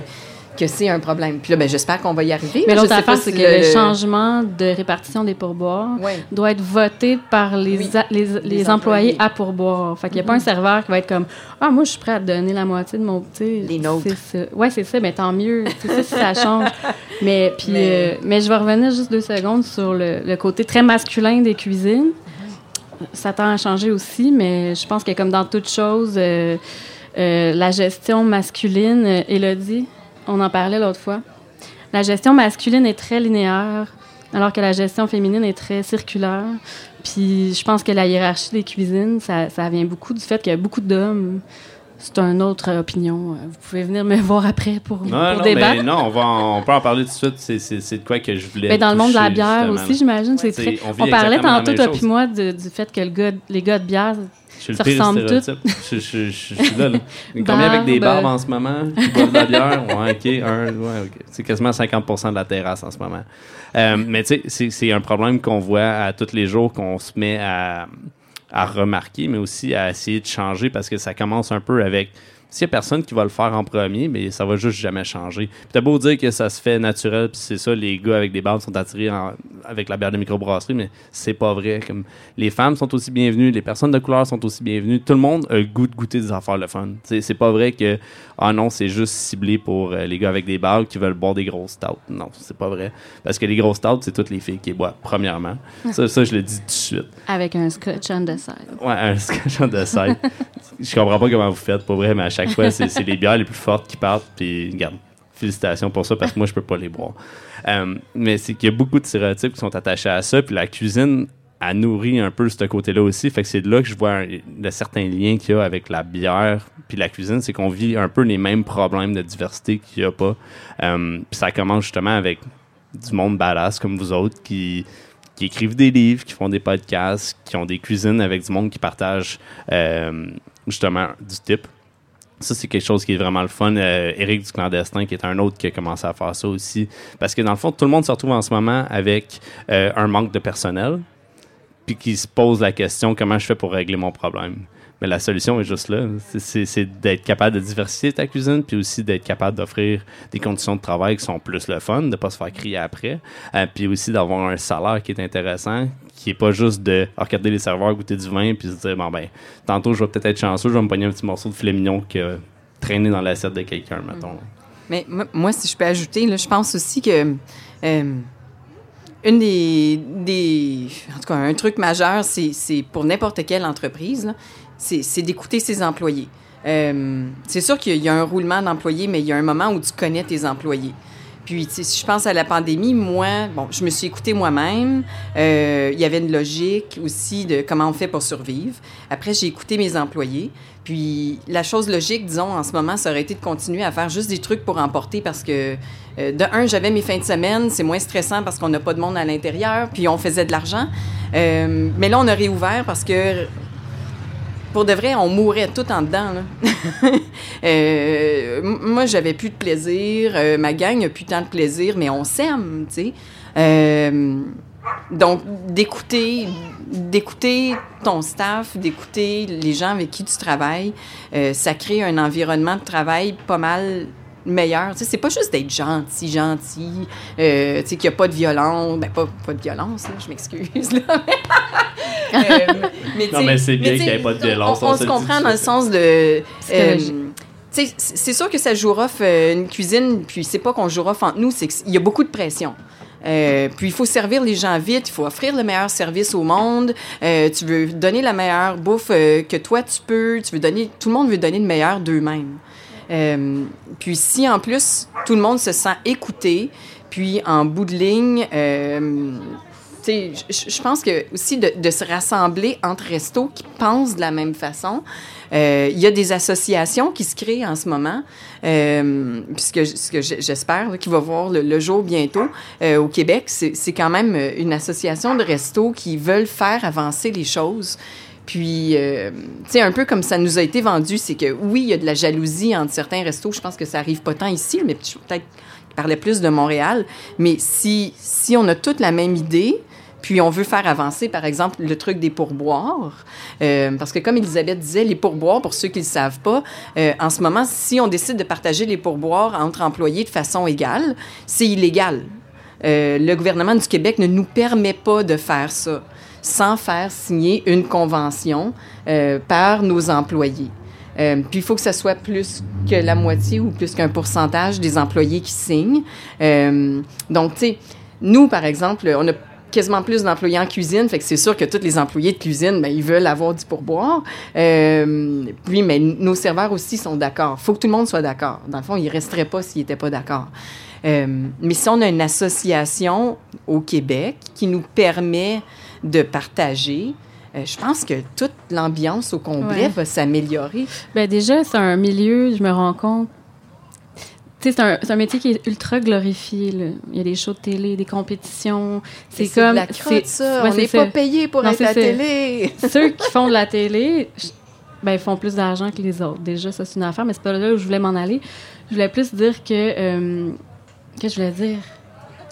que c'est un problème. Puis là, ben, j'espère qu'on va y arriver. Mais l'autre affaire, c'est que le, changement de répartition des pourboires doit être voté par les, Oui. a- les, les Les employés à pourboire. Fait qu'il n'y a pas un serveur qui va être comme Ah, moi, je suis prêt à te donner la moitié de mon petit. Les nôtres. Ouais, c'est ça, mais tant mieux. C'est ça, si ça change. Mais, puis, Mais- euh, mais je vais revenir juste deux secondes sur le, le côté très masculin des cuisines. Ça tend à changer aussi, mais je pense que comme dans toute chose, euh, euh, la gestion masculine, Élodie, on en parlait l'autre fois. La gestion masculine est très linéaire, alors que la gestion féminine est très circulaire. Puis je pense que la hiérarchie des cuisines, ça, ça vient beaucoup du fait qu'il y a beaucoup d'hommes. C'est une autre opinion. Vous pouvez venir me voir après pour, Non, pour non, débattre. mais non, on, va en- on peut en parler tout de suite. C'est- C'est c'est de quoi que je voulais. Mais dans le monde de la bière aussi, j'imagine. c'est C'est- très... on On parlait tantôt, toi puis moi, de- du fait que le gars, les gars de bière, Je suis le pire ressemble stéréotype. Je, je- je- je suis là. là. Combien avec des Barbe. barbes en ce moment? Qui boivent de la bière? Ouais, OK. Un, ouais, OK. C'est quasiment 50% de la terrasse en ce moment. Euh, mais tu sais, c'est- c'est un problème qu'on voit à tous les jours, qu'on se met à, à remarquer, mais aussi à essayer de changer parce que ça commence un peu avec. S'il y a personne qui va le faire en premier, mais ça va juste jamais changer. Puis t'as beau dire que ça se fait naturel, puis c'est ça, les gars avec des barbes sont attirés en- avec la bière de microbrasserie, mais c'est pas vrai. Comme les femmes sont aussi bienvenues, les personnes de couleur sont aussi bienvenues. Tout le monde a le goût de goûter des affaires le fun. C'est pas vrai que ah non, c'est juste ciblé pour euh, les gars avec des barbes qui veulent boire des grosses stouts. Non, c'est pas vrai. Parce que les grosses stouts, c'est toutes les filles qui les boivent, premièrement. Ça, ça, je le dis tout de suite. avec un scotch on the side. Ouais, un scotch de side. je comprends pas comment vous faites, pour vrai, mais à chaque fois, c'est les bières les plus fortes qui partent. Puis, regarde, félicitations pour ça, parce que moi, je peux pas les boire. Euh, mais c'est qu'il y a beaucoup de stéréotypes qui sont attachés à ça. Puis la cuisine a nourri un peu ce côté-là aussi. Fait que c'est de là que je vois un, le certain lien qu'il y a avec la bière puis la cuisine. C'est qu'on vit un peu les mêmes problèmes de diversité qu'il y a pas. Euh, puis ça commence justement avec du monde badass comme vous autres qui qui écrivent des livres, qui font des podcasts, qui ont des cuisines avec du monde qui partage euh, justement du type. Ça, c'est quelque chose qui est vraiment le fun. Euh, Éric du Clandestin, qui est un autre qui a commencé à faire ça aussi. Parce que dans le fond, tout le monde se retrouve en ce moment avec euh, un manque de personnel, puis qui se pose la question comment je fais pour régler mon problème? Mais la solution est juste là. C'est d'être capable de diversifier ta cuisine, puis aussi d'être capable d'offrir des conditions de travail qui sont plus le fun, de ne pas se faire crier après, euh, puis aussi d'avoir un salaire qui est intéressant, qui est pas juste de regarder les serveurs goûter du vin, puis se dire, bon ben, tantôt je vais peut-être être chanceux, je vais me pogner un petit morceau de filet mignon qui a traîné dans l'assiette de quelqu'un, mettons. Mais moi, si je peux ajouter, là, je pense aussi que euh, une des. En tout cas, un truc majeur, c'est pour n'importe quelle entreprise, c'est d'écouter ses employés. Euh, c'est sûr qu'il y a un roulement d'employés, mais il y a un moment où tu connais tes employés. Puis, si je pense à la pandémie, moi, bon, je me suis écoutée moi-même. Euh, il y avait une logique aussi de comment on fait pour survivre. Après, j'ai écouté mes employés. Puis, la chose logique, disons, en ce moment, ça aurait été de continuer à faire juste des trucs pour emporter parce que, euh, de un, j'avais mes fins de semaine, c'est moins stressant parce qu'on n'a pas de monde à l'intérieur, puis on faisait de l'argent. Euh, mais là, on a réouvert parce que pour de vrai, on mourait tout en dedans. Là. Euh, moi, j'avais plus de plaisir. euh, ma gang a plus tant de plaisir, mais on s'aime, tu sais. Euh, donc, d'écouter, d'écouter ton staff, d'écouter les gens avec qui tu travailles, ça crée un environnement de travail pas mal meilleur. Tu sais, c'est pas juste d'être gentil, gentil, euh, tu sais, qu'il n'y a pas de violence. Ben, pas, pas de violence, là, je m'excuse, là. Euh, mais, non, mais c'est bien qu'il n'y ait pas de violence. On, se comprend dans le sens de... Euh, c'est sûr que ça joue off une cuisine, puis c'est pas qu'on joue off entre nous, c'est qu'il y a beaucoup de pression. puis il faut servir les gens vite, il faut offrir le meilleur service au monde. tu veux donner la meilleure bouffe que toi tu peux. Tu veux donner, tout le monde veut donner le meilleur d'eux-mêmes. Euh, puis si en plus tout le monde se sent écouté, puis en bout de ligne, euh, je pense que aussi de, se rassembler entre restos qui pensent de la même façon. Euh, il y a des associations qui se créent en ce moment, euh, puisque ce que j'espère qui va voir le, jour bientôt au Québec, c'est quand même une association de restos qui veulent faire avancer les choses. Puis, euh, tu sais, un peu comme ça nous a été vendu, c'est que oui, il y a de la jalousie entre certains restos. Je pense que ça arrive pas tant ici, mais peut-être parlait plus de Montréal. Mais si, si on a toute la même idée, puis on veut faire avancer, par exemple, le truc des pourboires, euh, parce que comme Elisabeth disait, les pourboires, pour ceux qui ne le savent pas, euh, en ce moment, si on décide de partager les pourboires entre employés de façon égale, c'est illégal. le gouvernement du Québec ne nous permet pas de faire ça sans faire signer une convention euh, par nos employés. Euh, puis il faut que ce soit plus que la moitié ou plus qu'un pourcentage des employés qui signent. Euh, donc, tu sais, nous, par exemple, on a quasiment plus d'employés en cuisine, fait que c'est sûr que tous les employés de cuisine, ben, ils veulent avoir du pourboire. Puis, mais nos serveurs aussi sont d'accord. faut que tout le monde soit d'accord. Dans le fond, ils ne resteraient pas s'ils n'étaient pas d'accord. Mais si on a une association au Québec qui nous permet de partager, euh, je pense que toute l'ambiance au complet va s'améliorer. Bien, déjà, c'est un milieu, je me rends compte. C'est un, un, métier qui est ultra glorifié. Il y a des shows de télé, des compétitions. C'est comme. La crotte, ça. On n'est pas payé pour être à la télé. Ceux qui font de la télé, ben, ils font plus d'argent que les autres. Déjà, ça, c'est une affaire, mais c'est pas là où je voulais m'en aller. Je voulais plus dire que. Euh, qu'est-ce que je voulais dire?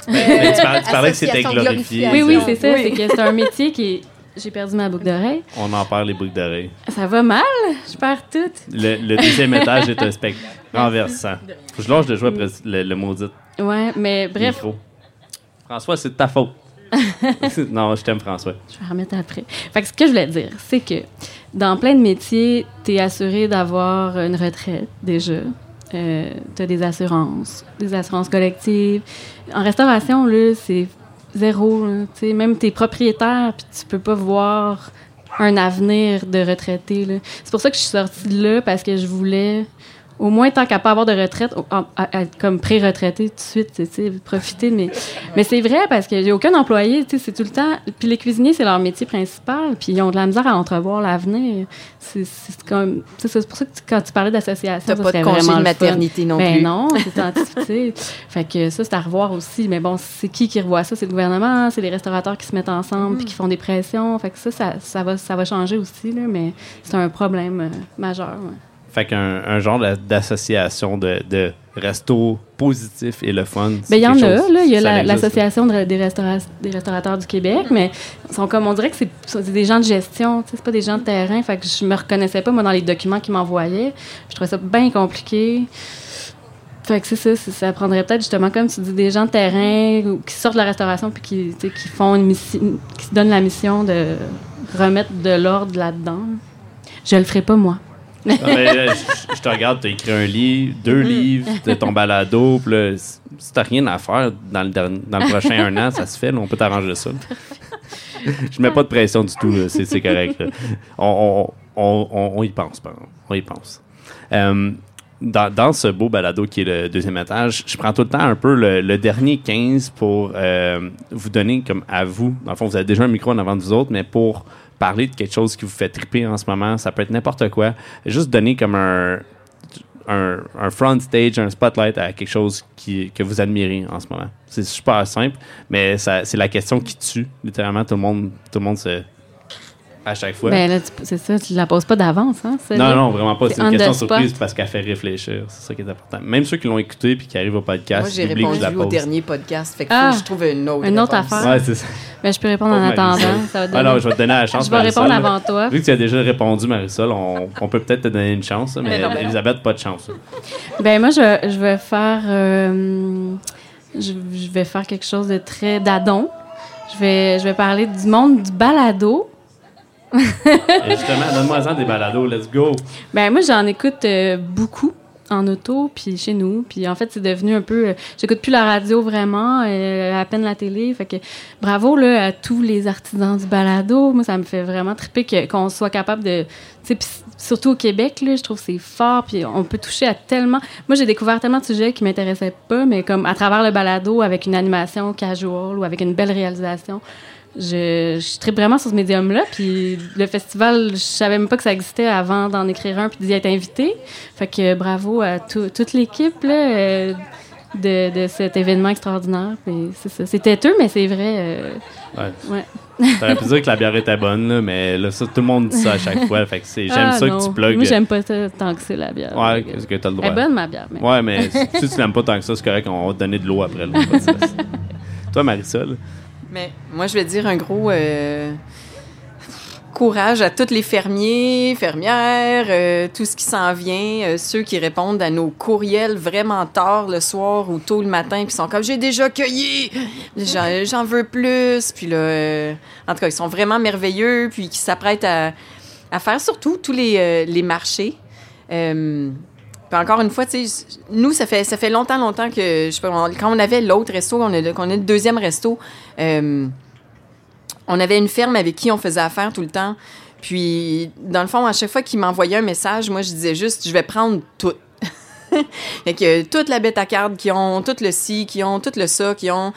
Tu, parlais, que c'était glorifié. Oui, oui, c'est ça. C'est que c'est un métier qui est. J'ai perdu ma boucle d'oreille. On en perd les boucles d'oreille. Ça va mal? Je perds tout. Le, deuxième étage est un spectre renversant. Je lâche de jouer après le, le maudit. Ouais, mais bref. François, c'est de ta faute. non, je t'aime, François. Je vais remettre après. Fait que ce que je voulais dire, c'est que dans plein de métiers, tu es assuré d'avoir une retraite déjà. Euh, tu as des assurances, des assurances collectives. En restauration, là, c'est zéro. même tes propriétaires, puis tu peux pas voir un avenir de retraité. C'est pour ça que je suis sortie de là, parce que je voulais au moins tant qu'à pas avoir de retraite, comme pré-retraité tout de suite, tu sais, profiter. Mais, mais c'est vrai parce que j'ai aucun employé, tu sais, c'est tout le temps. Puis les cuisiniers, c'est leur métier principal, puis ils ont de la misère à entrevoir l'avenir. C'est comme, c'est pour ça que quand tu parlais d'association, t'as pas de congé de maternité non ben plus. non, c'est fait que ça, c'est à revoir aussi. Mais bon, c'est qui qui revoit ça? C'est le gouvernement, c'est les restaurateurs qui se mettent ensemble puis qui font des pressions. Fait que ça, ça, va, ça va changer aussi là, mais c'est un problème euh, majeur. Fait qu'un un genre d'association de, de resto positif et le fun. Ben, il y en a, là. Il y a l'association des, des restaurateurs du Québec, mais sont comme, on dirait que c'est des gens de gestion, c'est pas des gens de terrain. Fait que je me reconnaissais pas, moi, dans les documents qu'ils m'envoyaient. Je trouvais ça bien compliqué. Fait que c'est ça, ça prendrait peut-être justement, comme tu dis, des gens de terrain qui sortent de la restauration puis qui, qui font une mission, qui se donnent la mission de remettre de l'ordre là-dedans. Je le ferai pas, moi. Euh, je, te regarde, tu as écrit un livre, deux livres, de ton balado. Puis là, si t'as rien à faire dans le, dans le prochain un an, ça se fait. on peut t'arranger ça. je mets pas de pression du tout. C'est correct. On, on, on, on, y pense. On y pense. Euh, dans, dans, ce beau balado qui est le deuxième étage, je prends tout le temps un peu le, dernier 15 pour euh, vous donner comme à vous. Dans le fond, vous avez déjà un micro en avant de vous autres, mais pour parler de quelque chose qui vous fait triper en ce moment. Ça peut être n'importe quoi. Juste donner comme un, un, front stage, un spotlight à quelque chose qui, que vous admirez en ce moment. C'est super simple, mais c'est la question qui tue. Littéralement, tout le monde, tout le monde se. À chaque fois. Ben là, c'est ça, tu la poses pas d'avance, hein? non, non, vraiment pas. c'est une on question surprise parce qu'elle fait réfléchir. C'est ça qui est important. Même ceux qui l'ont écouté puis qui arrivent au podcast, Moi, j'ai que je la répondu au pose. dernier podcast. Fait qu'il Ah, faut que je trouve une autre. une autre réponse. affaire. Ouais, c'est ça. Ben, je peux répondre en attendant. Ça va Ah donner- non, je vais te donner la chance. Je vais répondre avant toi. Vu que tu as déjà répondu, Marisol, on, on peut peut-être te donner une chance, mais Mais mais. Elisabeth, pas de chance. Ben moi, je, je vais faire, euh, je, je vais faire quelque chose de très d'adon. Je vais, je vais parler du monde du balado. Justement, donne-moi-en des balados, let's go. Ben moi, j'en écoute euh, beaucoup en auto, puis chez nous. Puis en fait, c'est devenu un peu... euh, J'écoute plus la radio vraiment, euh, à peine la télé. Fait que bravo là, à tous les artisans du balado. Moi, ça me fait vraiment triper qu'on soit capable de... Surtout au Québec, là, je trouve que c'est fort. Puis on peut toucher à tellement... Moi, j'ai découvert tellement de sujets qui m'intéressaient pas, mais comme à travers le balado, avec une animation casual ou avec une belle réalisation, je, je tripe vraiment sur ce médium-là. Puis le festival, je savais même pas que ça existait avant d'en écrire un puis d'y être invité. Fait que bravo à tout- toute l'équipe là, euh, de, de cet événement extraordinaire. Puis c'est ça. C'est têteux, mais c'est vrai. euh, Ouais. ouais. T'aurais pu dire que la bière était bonne, là, mais là, ça, tout le monde dit ça à chaque fois. Fait que c'est, j'aime Ah, ça non. que tu plugues. Moi, j'aime pas ça tant que c'est la bière. Ouais, parce que t'as le Elle droit. est bonne, ma bière. Mais... Ouais, mais si tu l'aimes pas tant que ça, c'est correct, on va te donner de l'eau après. là. Toi, Marisol, Mais moi, je vais dire un gros euh, courage à tous les fermiers, fermières, euh, tout ce qui s'en vient, euh, ceux qui répondent à nos courriels vraiment tard le soir ou tôt le matin, puis sont comme j'ai déjà cueilli, j'en, veux plus, puis là, en tout cas, ils sont vraiment merveilleux, puis qui s'apprêtent à, à faire surtout tous les, les marchés. Puis encore une fois, nous, ça fait, ça fait longtemps, longtemps que, je sais pas, quand on avait l'autre resto, qu'on a le deuxième resto, euh, on avait une ferme avec qui on faisait affaire tout le temps. Puis, dans le fond, à chaque fois qu'ils m'envoyaient un message, moi, je disais juste, je vais prendre tout. fait que toute la bête à carte qu'ils ont, tout le ci qu'ils ont, tout le ça qu'ils ont.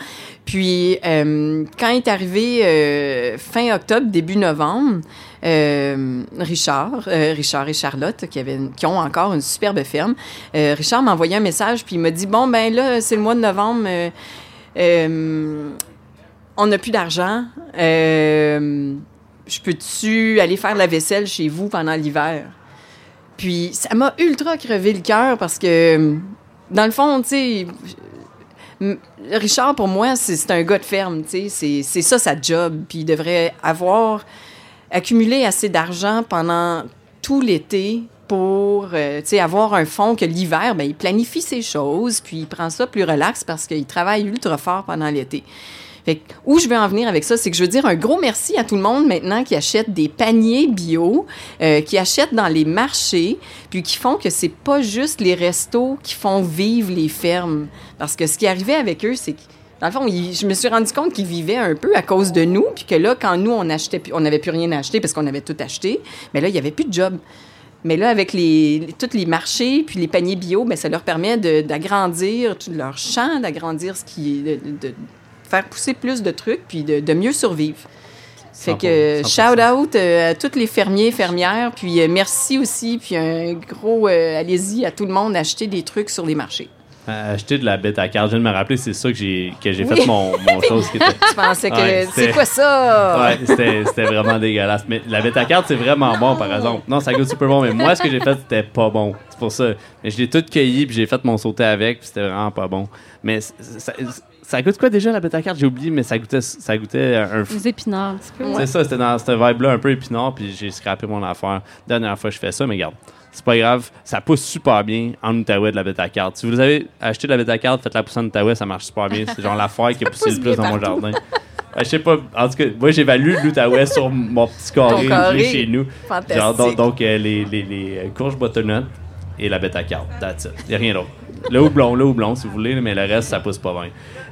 Puis, euh, quand est arrivé euh, fin octobre, début novembre, euh, Richard, euh, Richard et Charlotte, qui, avaient, qui ont encore une superbe ferme, euh, Richard m'a envoyé un message, puis il m'a dit, bon, ben là, c'est le mois de novembre, on n'a plus d'argent. Je peux-tu aller faire la vaisselle chez vous pendant l'hiver? Puis ça m'a ultra crevé le cœur parce que, dans le fond, tu sais, Richard, pour moi, c'est un gars de ferme, tu sais, c'est ça sa job. Puis il devrait avoir accumulé assez d'argent pendant tout l'été pour, euh, avoir un fonds que l'hiver, ben, il planifie ses choses, puis il prend ça plus relax parce qu'il travaille ultra fort pendant l'été. Fait que, où je veux en venir avec ça, c'est que je veux dire un gros merci à tout le monde maintenant qui achète des paniers bio, euh, qui achètent dans les marchés, puis qui font que c'est pas juste les restos qui font vivre les fermes. Parce que ce qui arrivait avec eux, c'est que dans le fond, je me suis rendu compte qu'ils vivaient un peu à cause de nous, puis que là, quand nous, on achetait, on n'avait plus rien à acheter parce qu'on avait tout acheté, mais là, il y avait plus de job. Mais là, avec les, les- tous les marchés puis les paniers bio, ben, ça leur permet d'agrandir tout leur champ, d'agrandir ce qui est. de, faire pousser plus de trucs puis de, de mieux survivre. Fait que 100%. shout out euh, à tous les fermiers, fermières, puis euh, merci aussi, puis un gros euh, allez-y à tout le monde acheter des trucs sur les marchés. Acheter de la bête à carte, je viens de me rappeler, c'est ça que j'ai, que j'ai fait mon, mon chose qui était. Je pensais que Ouais, c'est c'était- quoi ça? Ouais, c'était, c'était vraiment dégueulasse. Mais la bête à carte, c'est vraiment bon, par exemple. Non, ça goûte super bon, mais moi, ce que j'ai fait, c'était pas bon. C'est pour ça. Mais je l'ai tout cueilli, puis j'ai fait mon sauté avec, puis c'était vraiment pas bon. Mais ça, ça goûte quoi déjà, la bête à carte? J'ai oublié, mais ça goûtait, ça goûtait un Les épinards, un petit peu. C'est ça, c'était dans cette vibe-là un peu épinard, puis j'ai scrappé mon affaire. Dernière fois que je fais ça, mais regarde, c'est pas grave, ça pousse super bien en Outaouais de la bête à carte. Si vous avez acheté de la bête à carte, faites la pousser en Outaouais, ça marche super bien. C'est genre l'affaire qui a poussé le plus dans mon jardin. Ben, je sais pas, en tout cas, moi j'évalue l'Outaouais sur mon petit carré, carré. chez nous. Fantastique. Genre, donc, donc, euh, les, les, les euh, courges butternut et la bête à carte. That's it. Y a rien d'autre. Le houblon, le houblon, si vous voulez, mais le reste, ça pousse pas bien.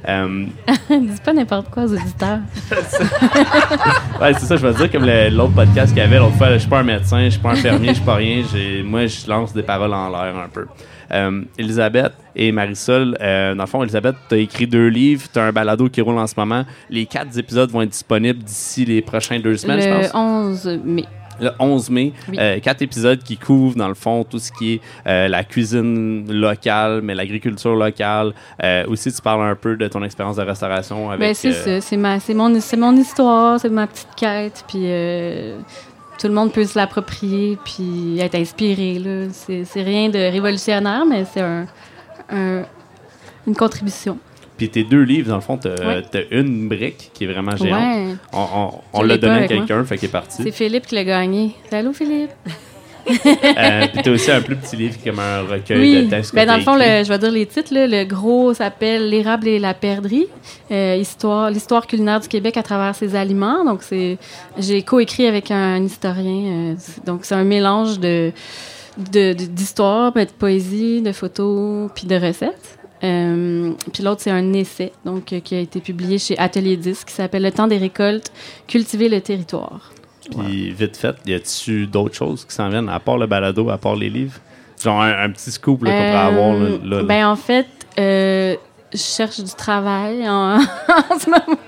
Euh, Dis pas n'importe quoi aux auditeurs. Ouais, c'est ça, je veux dire, comme l'autre podcast qu'il y avait l'autre fois, je suis pas un médecin, je suis pas un fermier, je suis pas rien, moi, je lance des paroles en l'air un peu. Euh, Elisabeth et Marisol, euh, dans le fond, Elisabeth, tu as écrit deux livres, tu as un balado qui roule en ce moment. Les quatre épisodes vont être disponibles d'ici les prochaines deux semaines, je Le pense. 11 mai. Le 11 mai, Oui. euh, quatre épisodes qui couvrent, dans le fond, tout ce qui est euh, la cuisine locale, mais l'agriculture locale. Euh, aussi, tu parles un peu de ton expérience de restauration avec... Ben, c'est ça. C'est, ma, c'est, mon, c'est mon histoire, c'est ma petite quête. Puis, tout le monde peut se l'approprier puis être inspiré. Là. C'est, c'est rien de révolutionnaire, mais c'est un, un- une contribution. Puis tes deux livres, dans le fond, t'as Ouais. une brique qui est vraiment géante. Ouais. On, on, on Je l'a donné à quelqu'un, fait qu'il est parti. C'est Philippe qui l'a gagné. Allô, Philippe? Euh, puis t'as aussi un plus petit livre qui est comme un recueil Oui. de textes. Ben, dans le fond, le- je vais dire les titres. là. Le gros s'appelle L'érable et la perdrix. Euh, histoire, l'histoire culinaire du Québec à travers ses aliments. Donc, c'est, j'ai coécrit avec un, historien. euh, donc, c'est un mélange de, de, de- d'histoire, ben, de poésie, de photos, puis de recettes. Euh, puis l'autre, c'est un essai donc, euh, qui a été publié chez Atelier 10 qui s'appelle Le temps des récoltes, cultiver le territoire. Puis vite fait, y a-tu d'autres choses qui s'en viennent, à part le balado, à part les livres? Genre un, un petit scoop qu'on pourrait avoir là. Euh, là, là. Ben, en fait, euh, je cherche du travail en, en ce moment.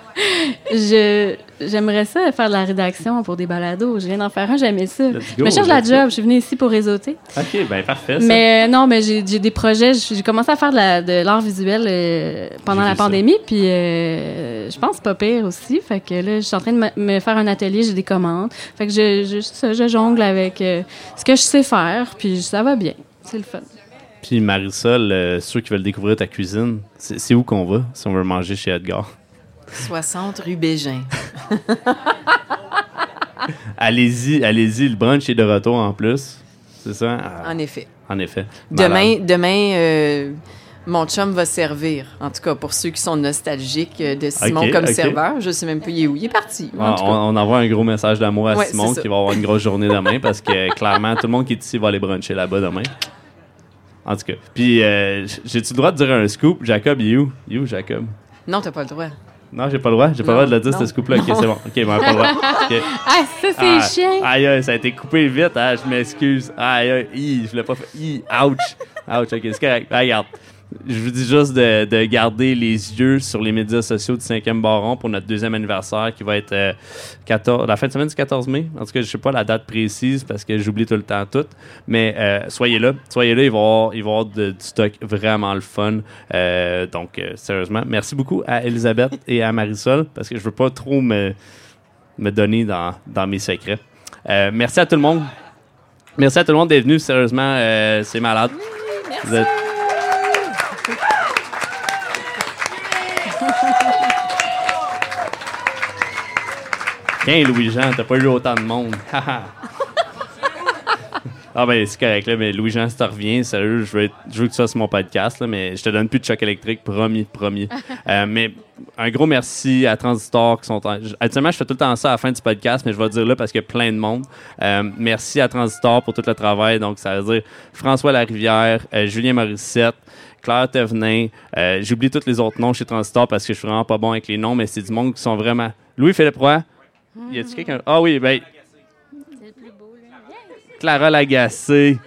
Je, j'aimerais ça faire de la rédaction pour des balados. Je viens d'en faire un, j'aimais ça. Je cherche la go. job, je suis venue ici pour réseauter. Ok, ben parfait. ça. Mais euh, non, mais j'ai, des projets. J'ai commencé à faire de, la- de l'art visuel euh, pendant la ça. pandémie, puis euh, je pense pas pire aussi. Fait que là, je suis en train de me, faire un atelier, j'ai des commandes. Fait que je, je, je jongle avec euh, ce que je sais faire, puis ça va bien. C'est le fun. Puis Marisol, euh, ceux qui veulent découvrir ta cuisine, c'est où qu'on va si on veut manger chez Edgar? 60 rue Bégin. Allez-y, allez-y, le brunch est de retour en plus. C'est ça? Ah, En effet. en effet. Demain, euh, mon chum va servir. En tout cas, pour ceux qui sont nostalgiques euh, de Simon comme serveur. Je sais même pas il est où? Il est parti. En Ah, tout on, cas. on envoie un gros message d'amour à Ouais, Simon qui va avoir une grosse journée demain parce que clairement, tout le monde qui est ici va aller bruncher là-bas demain. En tout cas. Puis, euh, j'ai-tu le droit de dire un scoop? Jacob, il est où? Il est où, Jacob? Non, t'as pas le droit. Non, j'ai pas le droit. J'ai pas le droit de le dire, non. ce scoop-là. Ok, c'est bon. Ok, ben, pas le droit. Ah, ça, c'est Ah, chiant! Aïe, aïe, ça a été coupé vite. hein, je m'excuse. Aïe, aïe, je l'ai pas fait. Hi, ouch. Ouch, ok, c'est correct. Ah, regarde. Je vous dis juste de, de garder les yeux sur les médias sociaux du 5e Baron pour notre deuxième anniversaire qui va être euh, 14, la fin de semaine du 14 mai. En tout cas, je sais pas la date précise parce que j'oublie tout le temps tout. Mais euh, soyez là. Soyez là. Il va y avoir, il va y avoir de- du stock vraiment le fun. Euh, donc, sérieusement, merci beaucoup à Elisabeth et à Marisol parce que je veux pas trop me, me donner dans, dans mes secrets. Merci à tout le monde. Merci à tout le monde d'être venu. Sérieusement, c'est malade. Vous êtes- Tiens, Louis-Jean, t'as pas eu autant de monde. Ah ben, c'est correct, là, mais Louis-Jean, si tu reviens, sérieux, je veux, être- je veux que tu sois sur mon podcast, là, mais je te donne plus de choc électrique, promis, promis. Euh, mais un gros merci à Transistor qui sont... En... je- fais tout le temps ça à la fin du podcast, mais je vais le dire là parce qu'il y a plein de monde. Euh, merci à Transistor pour tout le travail. Donc, ça veut dire François Larivière, euh, Julien Morissette, Claire Thévenin. Euh, J'oublie tous les autres noms chez Transistor parce que je suis vraiment pas bon avec les noms, mais c'est du monde qui sont vraiment... Louis-Philippe Roy? Y a-tu quelqu'un? Ah oui, ben... Clara Lagacé.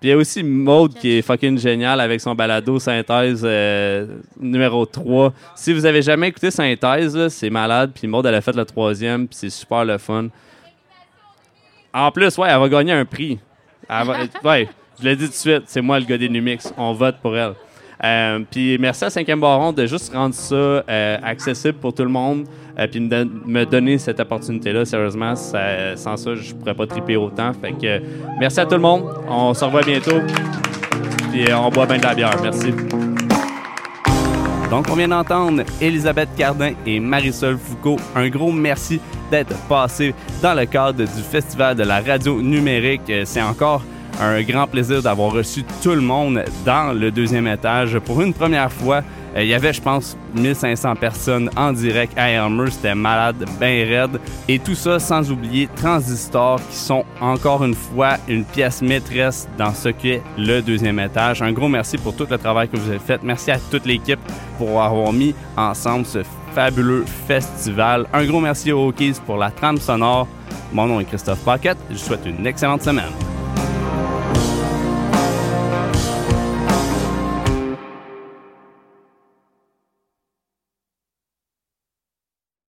Puis il y a aussi Maude qui est fucking génial avec son balado Synthèse euh, numéro 3. Si vous avez jamais écouté Synthèse, là, c'est malade. Puis Maude, elle a fait le troisième, puis c'est super le fun. En plus, ouais, elle va gagner un prix. Elle va- ouais, je l'ai dit tout de suite, c'est moi le gars des Numix. On vote pour elle. Euh, puis merci à 5e Baron de juste rendre ça euh, accessible pour tout le monde. Euh, puis me, me donner cette opportunité-là. Sérieusement, sans ça, je pourrais pas triper autant. Fait que merci à tout le monde. On se revoit bientôt. Puis on boit bien de la bière. Merci. Donc, on vient d'entendre Elisabeth Cardin et Marisol Foucault. Un gros merci d'être passés dans le cadre du Festival de la radio numérique. Euh, C'est encore un grand plaisir d'avoir reçu tout le monde dans le deuxième étage. Pour une première fois, euh, il y avait, je pense, 1500 personnes en direct à Elmer. C'était malade, bien raide. Et tout ça sans oublier Transistor, qui sont encore une fois une pièce maîtresse dans ce qu'est le deuxième étage. Un gros merci pour tout le travail que vous avez fait. Merci à toute l'équipe pour avoir mis ensemble ce fabuleux festival. Un gros merci aux Hawkeys pour la trame sonore. Mon nom est Christophe Paquette. Je vous souhaite une excellente semaine.